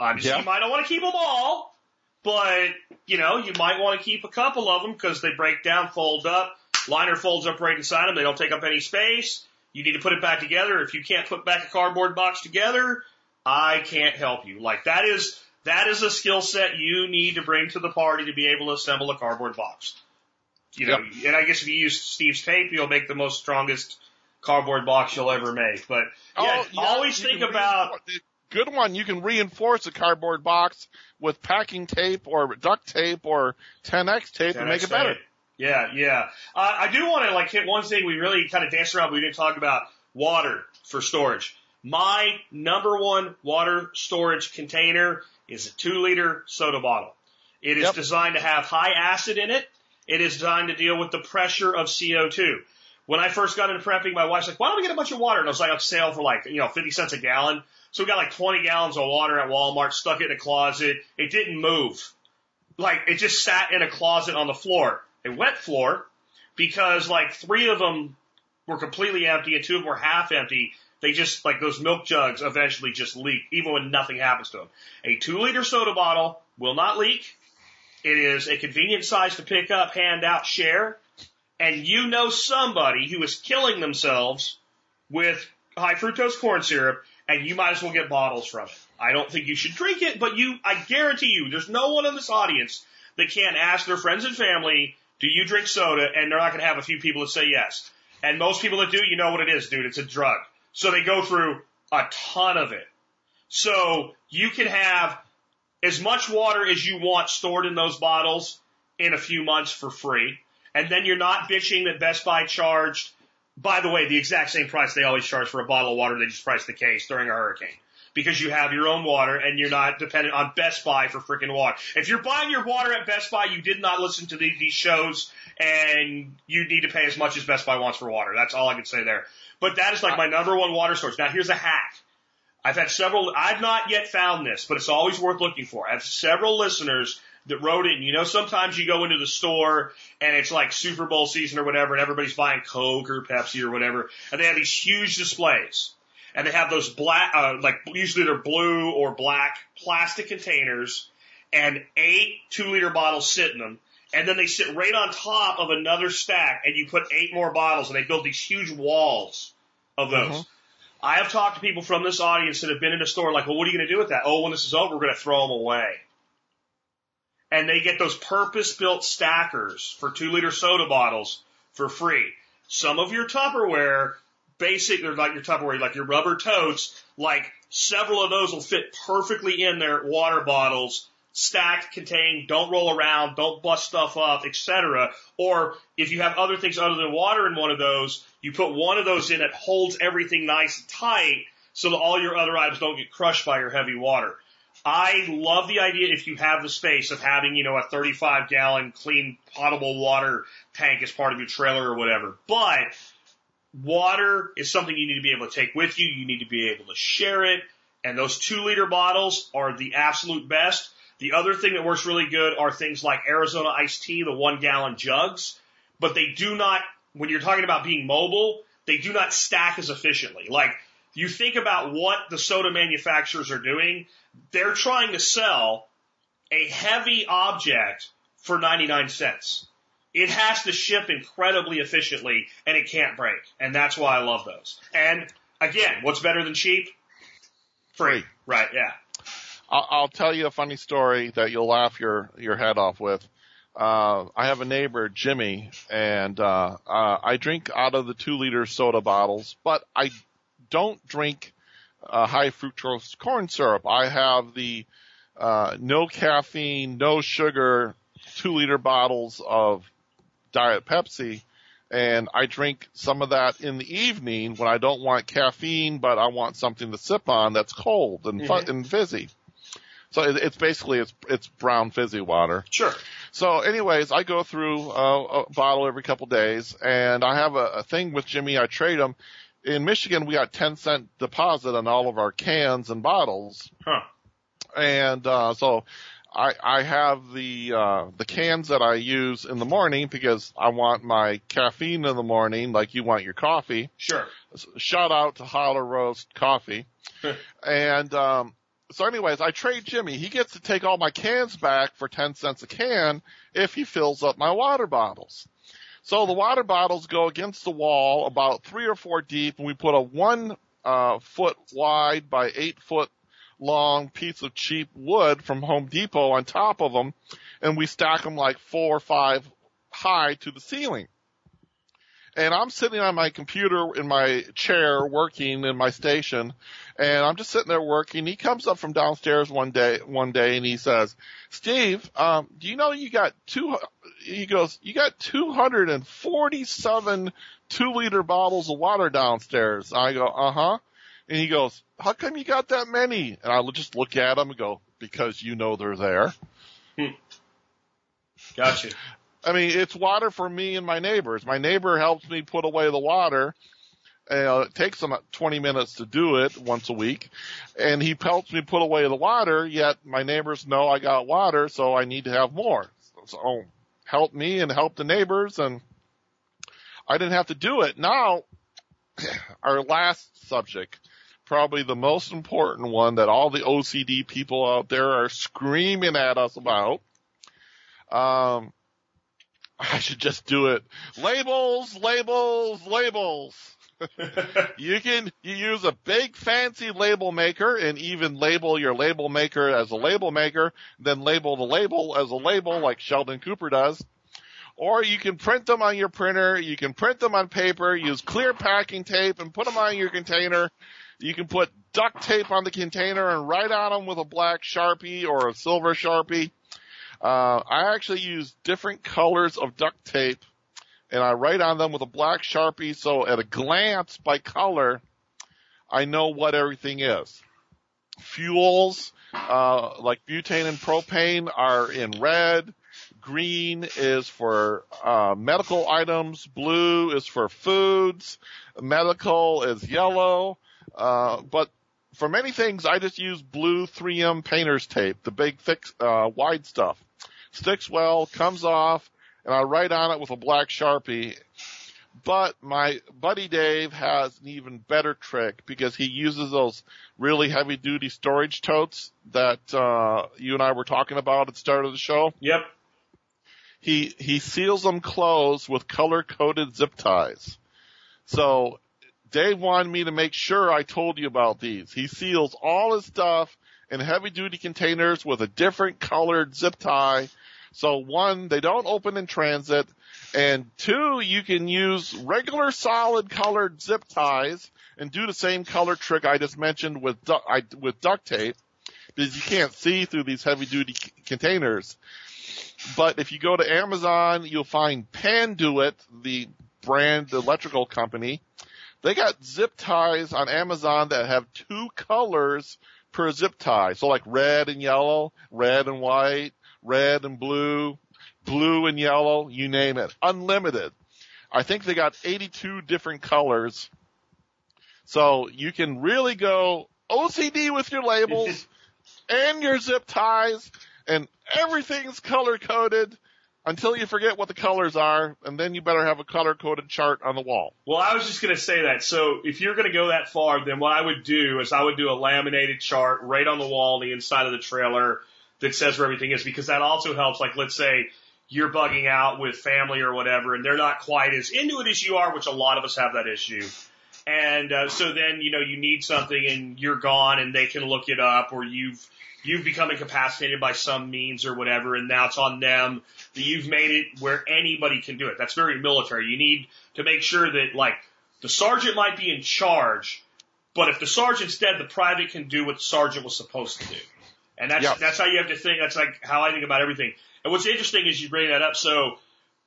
Obviously, Yeah. you might not want to keep them all, but you know you might want to keep a couple of them because they break down, fold up. Liner folds up right inside them. They don't take up any space. You need to put it back together. If you can't put back a cardboard box together, I can't help you. Like that is that is a skill set you need to bring to the party to be able to assemble a cardboard box. You know, and I guess if you use Steve's tape, you'll make the most strongest cardboard box you'll ever make. But yeah, Oh, always think about reinforce- good one. You can reinforce a cardboard box with packing tape or duct tape or 10x tape and make it better. Yeah, yeah. Uh, I do want to like hit one thing we really kind of danced around. but We didn't talk about water for storage. My number one water storage container is a two liter soda bottle. It is Yep. designed to have high acid in it. It is designed to deal with the pressure of CO2. When I first got into prepping, my wife's like, why don't we get a bunch of water? And I was like, on sale for like, you know, 50 cents a gallon. So we got like 20 gallons of water at Walmart, stuck it in a closet. It didn't move. Like, it just sat in a closet on the floor, a wet floor, because like three of them were completely empty and two of them were half empty. They just, like those milk jugs eventually just leak, even when nothing happens to them. A two liter soda bottle will not leak. It is a convenient size to pick up, hand out, share. And you know somebody who is killing themselves with high fructose corn syrup and you might as well get bottles from it. I don't think you should drink it, but you, I guarantee you, there's no one in this audience that can't ask their friends and family, do you drink soda? And they're not going to have a few people that say yes. And most people that do, you know what it is, dude. It's a drug. So they go through a ton of it. So you can have as much water as you want stored in those bottles in a few months for free. And then you're not bitching that Best Buy charged, by the way, the exact same price they always charge for a bottle of water. They just price the case during a hurricane because you have your own water and you're not dependent on Best Buy for freaking water. If you're buying your water at Best Buy, you did not listen to the, these shows and you need to pay as much as Best Buy wants for water. That's all I can say there. But that is like my number one water source. Now here's a hack. I've had several, I've not yet found this, but it's always worth looking for. I have several listeners that wrote in. You know, sometimes you go into the store and it's like Super Bowl season or whatever and everybody's buying Coke or Pepsi or whatever and they have these huge displays and they have those black, uh, like usually they're blue or black plastic containers and eight two liter bottles sit in them. And then they sit right on top of another stack and you put eight more bottles and they build these huge walls of those. Mhm. I have talked to people from this audience that have been in a store like, well, what are you going to do with that? Oh, when this is over, we're going to throw them away. And they get those purpose built stackers for two liter soda bottles for free. Some of your Tupperware, basic, or like your Tupperware, like your rubber totes, like several of those will fit perfectly in their water bottles, stacked, contained, don't roll around, don't bust stuff up, etc. Or if you have other things other than water in one of those, you put one of those in that holds everything nice and tight so that all your other items don't get crushed by your heavy water. I love the idea if you have the space of having, you know, a 35 gallon clean potable water tank as part of your trailer or whatever. But water is something you need to be able to take with you. You need to be able to share it. And those two liter bottles are the absolute best. The other thing that works really good are things like Arizona iced tea, the one gallon jugs, but they do not, when you're talking about being mobile, they do not stack as efficiently. Like, you think about what the soda manufacturers are doing, they're trying to sell a heavy object for 99 cents. It has to ship incredibly efficiently and it can't break. And that's why I love those. And again, what's better than cheap? Free. Free. Right, yeah. I'll, I'll tell you a funny story that you'll laugh your your head off with. Uh, I have a neighbor, Jimmy, and uh, uh, I drink out of the two liter soda bottles, but I don't drink uh, high fructose corn syrup. I have the uh, no caffeine, no sugar, two liter bottles of Diet Pepsi, and I drink some of that in the evening when I don't want caffeine, but I want something to sip on that's cold and fu- Mhm. and fizzy. So it, it's basically it's it's brown fizzy water. Sure. So, anyways, I go through uh, a bottle every couple days, and I have a, a thing with Jimmy. I trade him. In Michigan, we got 10 cent deposit on all of our cans and bottles, Huh. and uh, so I, I have the uh, the cans that I use in the morning because I want my caffeine in the morning, like you want your coffee. Sure. Shout out to Holler Roast Coffee. (laughs) and um, so, anyways, I trade Jimmy. He gets to take all my cans back for ten cents a can if he fills up my water bottles. So the water bottles go against the wall about three or four deep, and we put a one uh, foot wide by eight foot long piece of cheap wood from Home Depot on top of them, and we stack them like four or five high to the ceiling and I'm sitting on my computer in my chair working in my station and I'm just sitting there working. He comes up from downstairs one day, one day and he says, Steve, um, do you know you got two, he goes, you got 247 two liter bottles of water downstairs. I go, uh huh. And he goes, how come you got that many? And I just look at him and go, because you know they're there. Gotcha. I mean, it's water for me and my neighbors. My neighbor helps me put away the water. Uh, it takes him 20 minutes to do it once a week, and he helps me put away the water. Yet my neighbors know I got water, so I need to have more. So help me and help the neighbors, and I didn't have to do it. Now, (clears throat) our last subject, probably the most important one that all the OCD people out there are screaming at us about. Um, (laughs) I should just do it. Labels, labels, labels. (laughs) you can you use a big fancy label maker and even label your label maker as a label maker, then label the label as a label like Sheldon Cooper does. Or you can print them on your printer, you can print them on paper, use clear packing tape and put them on your container. You can put duct tape on the container and write on them with a black Sharpie or a silver Sharpie. Uh, I actually use different colors of duct tape and I write on them with a black Sharpie so at a glance by color, I know what everything is. fuels, uh, like butane and propane are in red. Green is for uh, medical items. Blue is for foods. Medical is yellow. Uh, but for many things, I just use blue 3M painter's tape, the big, thick, uh, wide stuff. Sticks well, comes off, and I write on it with a black sharpie. But my buddy Dave has an even better trick because he uses those really heavy duty storage totes that uh, you and I were talking about at the start of the show. Yep. He he seals them closed with color coded zip ties. So Dave wanted me to make sure I told you about these. He seals all his stuff in heavy duty containers with a different colored zip tie. So one, they don't open in transit, and two, you can use regular solid colored zip ties and do the same color trick I just mentioned with du- I, with duct tape because you can't see through these heavy duty c- containers. But if you go to Amazon, you'll find Panduit, the brand electrical company. They got zip ties on Amazon that have two colors per zip tie. So like red and yellow, red and white, red and blue, blue and yellow, you name it. Unlimited. I think they got 82 different colors. So you can really go OCD with your labels (laughs) and your zip ties and everything's color coded until you forget what the colors are and then you better have a color coded chart on the wall. Well, I was just going to say that. So if you're going to go that far, then what I would do is I would do a laminated chart right on the wall, the inside of the trailer that says where everything is because that also helps. Like, let's say you're bugging out with family or whatever and they're not quite as into it as you are, which a lot of us have that issue. And uh, so then, you know, you need something and you're gone and they can look it up or you've you've become incapacitated by some means or whatever, and now it's on them that you've made it where anybody can do it. That's very military. You need to make sure that like the sergeant might be in charge, but if the sergeant's dead, the private can do what the sergeant was supposed to do. And that's Yep. that's how you have to think. That's like how I think about everything. And what's interesting is you bring that up. So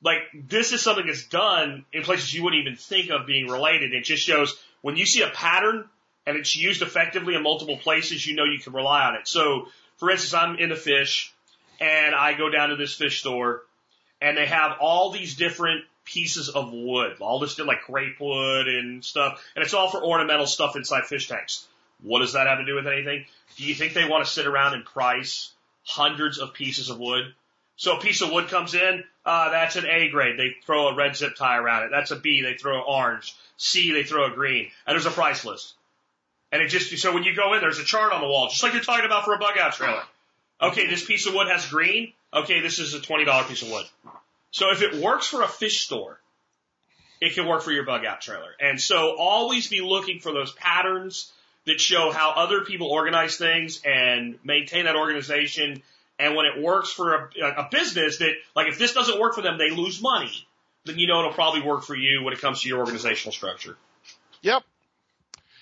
like this is something that's done in places you wouldn't even think of being related. It just shows when you see a pattern and it's used effectively in multiple places, you know you can rely on it. So for instance, I'm into fish and I go down to this fish store and they have all these different pieces of wood, all this like grape wood and stuff, and it's all for ornamental stuff inside fish tanks. What does that have to do with anything? Do you think they want to sit around and price hundreds of pieces of wood? So a piece of wood comes in, uh, that's an A grade. They throw a red zip tie around it. That's a B. They throw an orange. C. They throw a green. And there's a price list. And it just, so when you go in, there's a chart on the wall, just like you're talking about for a bug out trailer. Okay, this piece of wood has green. Okay, this is a $20 piece of wood. So if it works for a fish store, it can work for your bug out trailer. And so always be looking for those patterns that show how other people organize things and maintain that organization. And when it works for a, a business that, like if this doesn't work for them, they lose money, then you know it'll probably work for you when it comes to your organizational structure. Yep.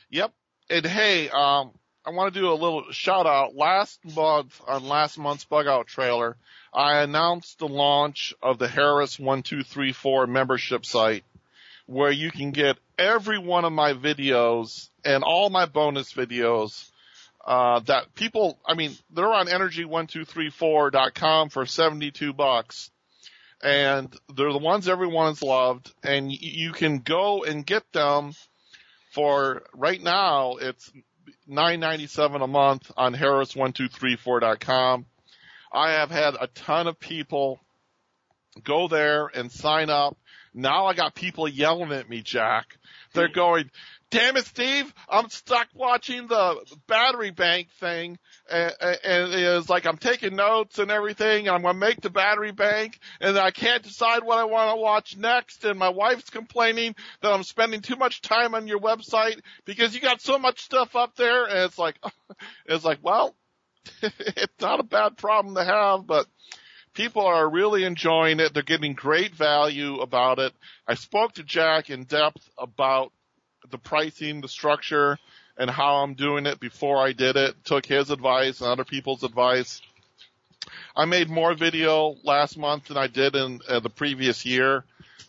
Yep. And hey, um, I want to do a little shout out. Last month on last month's bug out trailer, I announced the launch of the Harris 1234 membership site where you can get every one of my videos and all my bonus videos uh, that people, I mean, they're on energy1234.com for 72 bucks. And they're the ones everyone's loved and you can go and get them for right now it's 997 a month on harris1234.com. I have had a ton of people go there and sign up. Now I got people yelling at me, Jack. They're going, damn it, Steve, I'm stuck watching the battery bank thing. And, and it's like I'm taking notes and everything. And I'm going to make the battery bank and I can't decide what I want to watch next. And my wife's complaining that I'm spending too much time on your website because you got so much stuff up there. And it's like, (laughs) it's like, well, (laughs) it's not a bad problem to have, but people are really enjoying it. They're getting great value about it. I spoke to Jack in depth about the pricing, the structure, and how I'm doing it before I did it. Took his advice and other people's advice. I made more video last month than I did in uh, the previous year,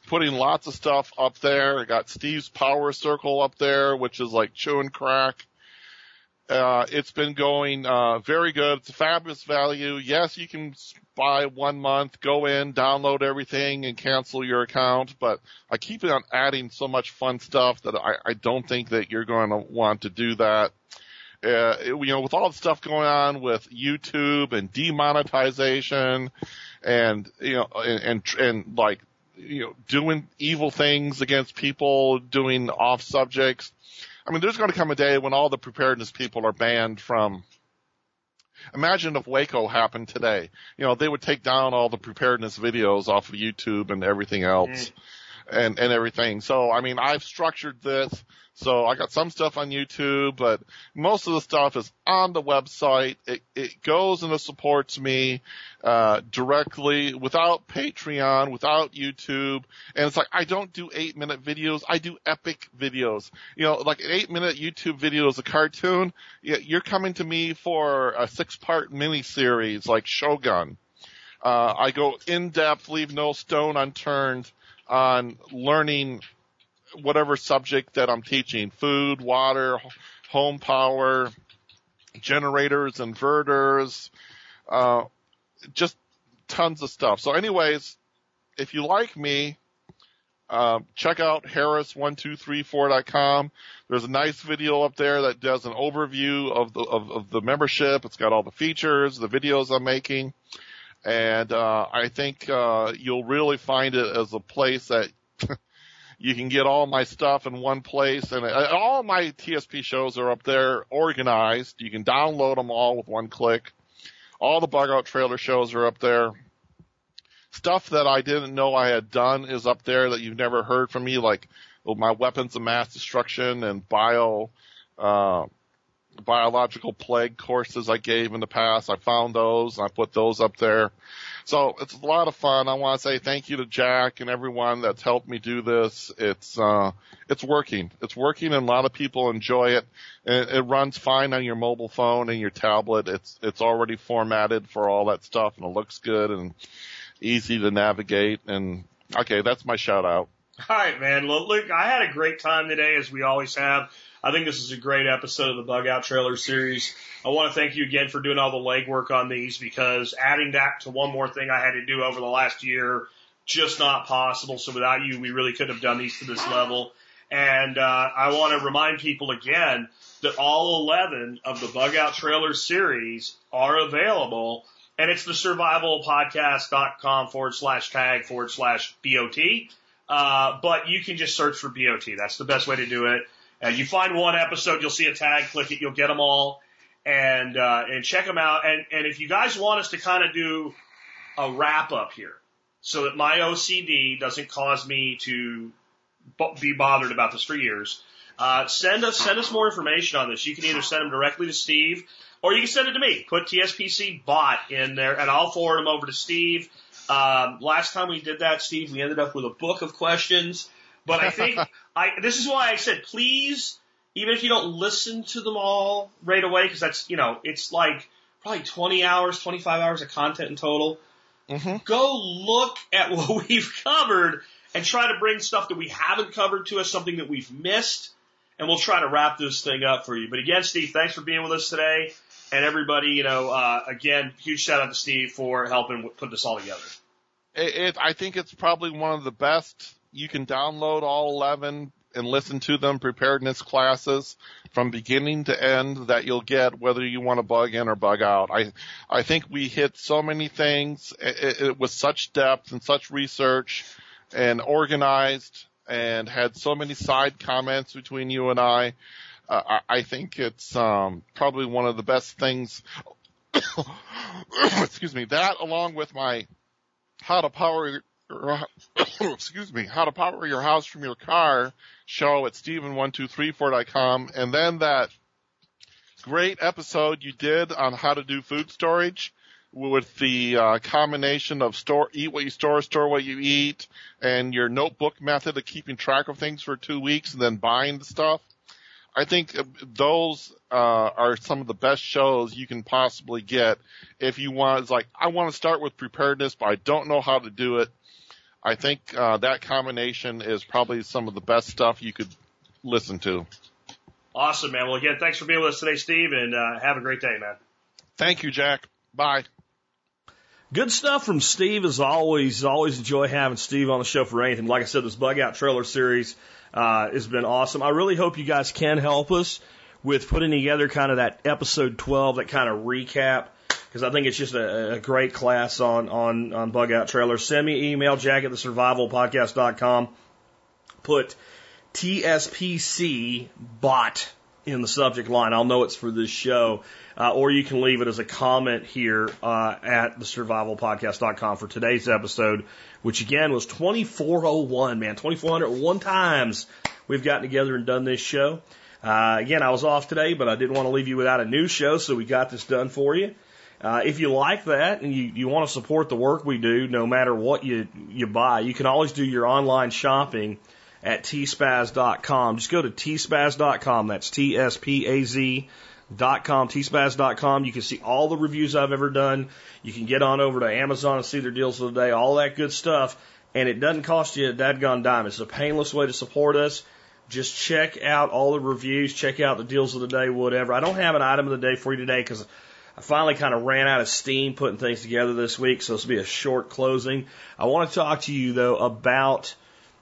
putting lots of stuff up there. I got Steve's Power Circle up there, which is like chewing crack. Uh, it's been going uh, very good. It's a fabulous value. Yes, you can buy one month, go in, download everything, and cancel your account. But I keep on adding so much fun stuff that I, I don't think that you're going to want to do that. Uh, you know, with all the stuff going on with YouTube and demonetization, and you know, and and, and like you know, doing evil things against people, doing off subjects I mean, there's going to come a day when all the preparedness people are banned from. Imagine if Waco happened today. You know, they would take down all the preparedness videos off of YouTube and everything else. Mm. And, and everything. So, I mean, I've structured this so I got some stuff on YouTube, but most of the stuff is on the website. It, it goes and it supports me, uh, directly without Patreon, without YouTube. And it's like, I don't do eight minute videos. I do epic videos. You know, like an eight minute YouTube video is a cartoon. You're coming to me for a six part mini series like Shogun. Uh, I go in depth, leave no stone unturned on learning whatever subject that I'm teaching, food, water, home power, generators, inverters, uh, just tons of stuff. So anyways, if you like me, uh, check out harris1234.com. There's a nice video up there that does an overview of the, of, of the membership. It's got all the features, the videos I'm making. And, uh, I think, uh, you'll really find it as a place that (laughs) You can get all my stuff in one place and uh, all my TSP shows are up there organized. You can download them all with one click. All the bug out trailer shows are up there. Stuff that I didn't know I had done is up there that you've never heard from me, like my weapons of mass destruction and bio, uh, biological plague courses I gave in the past. I found those and I put those up there. So it's a lot of fun. I want to say thank you to Jack and everyone that's helped me do this. It's, uh, it's working. It's working and a lot of people enjoy it. It, it runs fine on your mobile phone and your tablet. It's, it's already formatted for all that stuff and it looks good and easy to navigate. And okay, that's my shout out. All right, man. Look, I had a great time today as we always have. I think this is a great episode of the Bug Out Trailer series. I want to thank you again for doing all the legwork on these because adding that to one more thing I had to do over the last year, just not possible. So without you, we really couldn't have done these to this level. And uh, I want to remind people again that all 11 of the Bug Out Trailer series are available. And it's the survivalpodcast.com forward slash tag forward slash BOT. Uh, but you can just search for BOT. That's the best way to do it. And you find one episode, you'll see a tag, click it, you'll get them all, and uh, and check them out. And and if you guys want us to kind of do a wrap up here, so that my OCD doesn't cause me to be bothered about this for years, uh, send us send us more information on this. You can either send them directly to Steve, or you can send it to me. Put TSPC bot in there, and I'll forward them over to Steve. Um, last time we did that, Steve, we ended up with a book of questions but I think (laughs) I this is why I said please, even if you don't listen to them all right away, because that's you know it's like probably 20 hours, 25 hours of content in total. Mm-hmm. Go look at (laughs) what we've covered and try to bring stuff that we haven't covered to us, something that we've missed, and we'll try to wrap this thing up for you. But again, Steve, thanks for being with us today. And everybody, you know, uh, again, huge shout out to Steve for helping put this all together. It, it, I think it's probably one of the best you can download all 11 and listen to them preparedness classes from beginning to end that you'll get whether you want to bug in or bug out. I, I think we hit so many things it, it, with such depth and such research and organized and had so many side comments between you and I. Uh, I, I think it's, um, probably one of the best things. (coughs) excuse me. That along with my how to power (coughs) excuse me, how to power your house from your car show at Steven1234.com. And then that great episode you did on how to do food storage with the uh, combination of store, eat what you store, store what you eat, and your notebook method of keeping track of things for two weeks and then buying the stuff. I think uh, those uh, are some of the best shows you can possibly get if you want. It's like I want to start with preparedness, but I don't know how to do it. I think uh, that combination is probably some of the best stuff you could listen to. Awesome, man. Well, again, thanks for being with us today, Steve, and uh, have a great day, man. Thank you, Jack. Bye. Good stuff from Steve as always. Always enjoy having Steve on the show for anything. Like I said, this bug out trailer series uh, has been awesome. I really hope you guys can help us with putting together kind of that episode 12, that kind of recap, because I think it's just a, a great class on, on, on bug out trailers. Send me email, jack at the survivalpodcast.com. Put TSPC bot in the subject line. I'll know it's for this show. Uh, or you can leave it as a comment here uh, at the survivalpodcast.com for today's episode, which again was 2401, man. 2401 times we've gotten together and done this show. Uh, again, I was off today, but I didn't want to leave you without a new show, so we got this done for you. Uh, if you like that and you, you want to support the work we do, no matter what you, you buy, you can always do your online shopping at tspaz.com. Just go to tspaz.com. That's T-S-P-A-Z dot com, tspaz.com. You can see all the reviews I've ever done. You can get on over to Amazon and see their deals of the day, all that good stuff. And it doesn't cost you a dadgone dime. It's a painless way to support us. Just check out all the reviews, check out the deals of the day, whatever. I don't have an item of the day for you today because I finally kind of ran out of steam putting things together this week, so this will be a short closing. I want to talk to you though about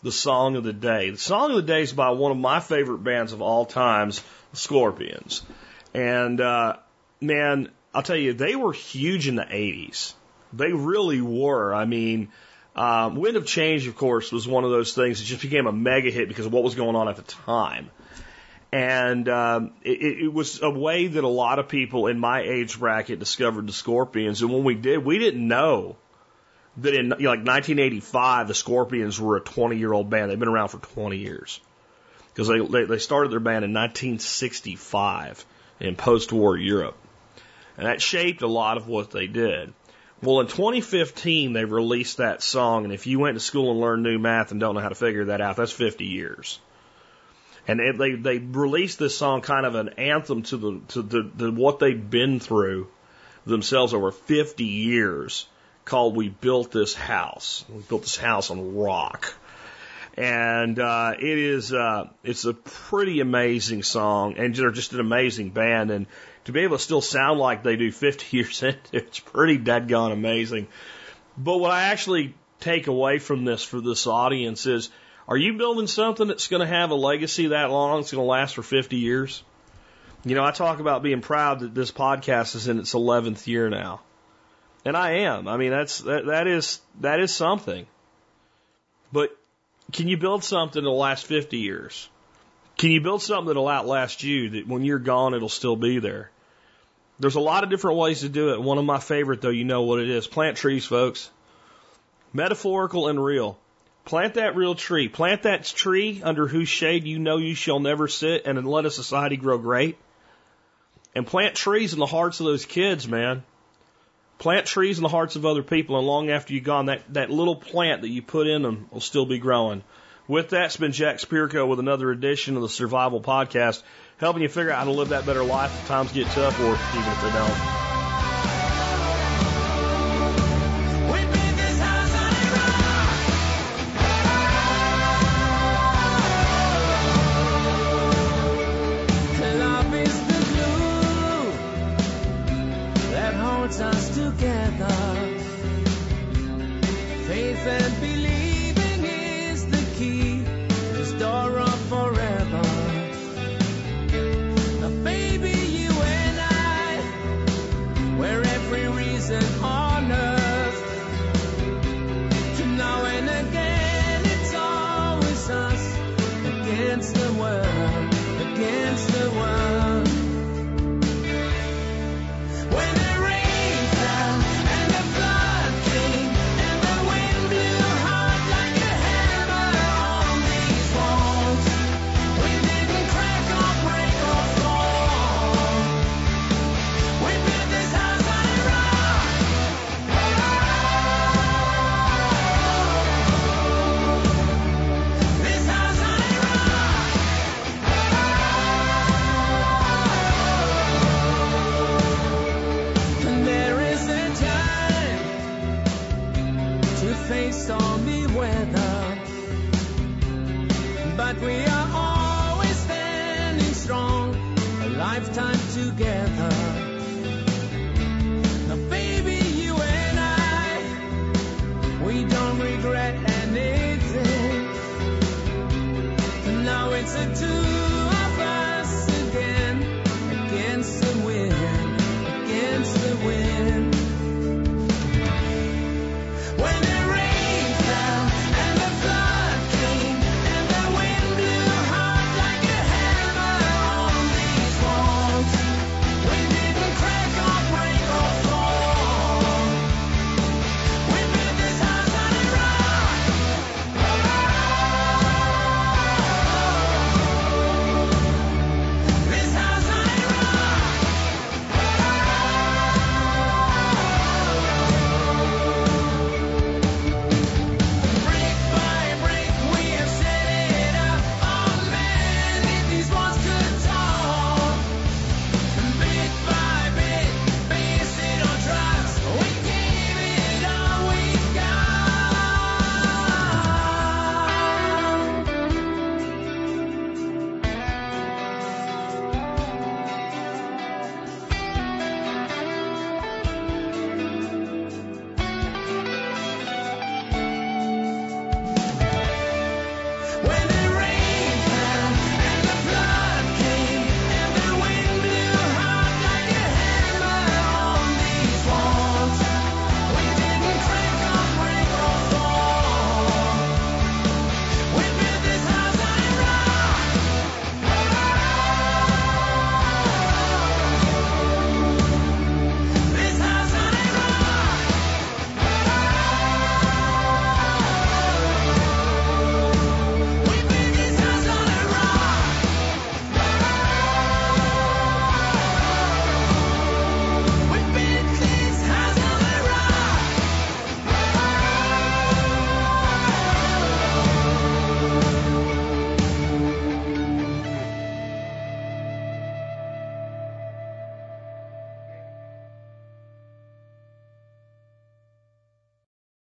the song of the day. The song of the day is by one of my favorite bands of all times, Scorpions. And uh, man, I'll tell you, they were huge in the 80s. They really were. I mean, um, Wind of Change, of course, was one of those things that just became a mega hit because of what was going on at the time. And um, it, it was a way that a lot of people in my age bracket discovered the Scorpions. And when we did, we didn't know that in like 1985, the Scorpions were a 20 year old band. They've been around for 20 years because they, they they started their band in 1965 in post war Europe, and that shaped a lot of what they did. Well, in 2015, they released that song, and if you went to school and learned new math and don't know how to figure that out, that's 50 years. And it, they they released this song kind of an anthem to the to the, the what they've been through themselves over 50 years called "We Built This House." We built this house on rock, and uh, it is uh, it's a pretty amazing song, and they're just an amazing band, and to be able to still sound like they do 50 (laughs) years into it's pretty dead gone amazing. But what I actually take away from this for this audience is, are you building something that's going to have a legacy that long? It's going to last for 50 years. You know, I talk about being proud that this podcast is in its 11th year now. And I am. I mean, that's that, that is that is something. But can you build something that'll last 50 years? Can you build something that'll outlast you that when you're gone it'll still be there? There's a lot of different ways to do it. One of my favorite though, you know what it is. Plant trees, folks. Metaphorical and real. Plant that real tree. Plant that tree under whose shade you know you shall never sit and let a society grow great. And plant trees in the hearts of those kids, man. Plant trees in the hearts of other people, and long after you're gone, that, that little plant that you put in them will still be growing. With that, it's been Jack Spirko with another edition of the Survival Podcast, helping you figure out how to live that better life if times get tough or even if they don't.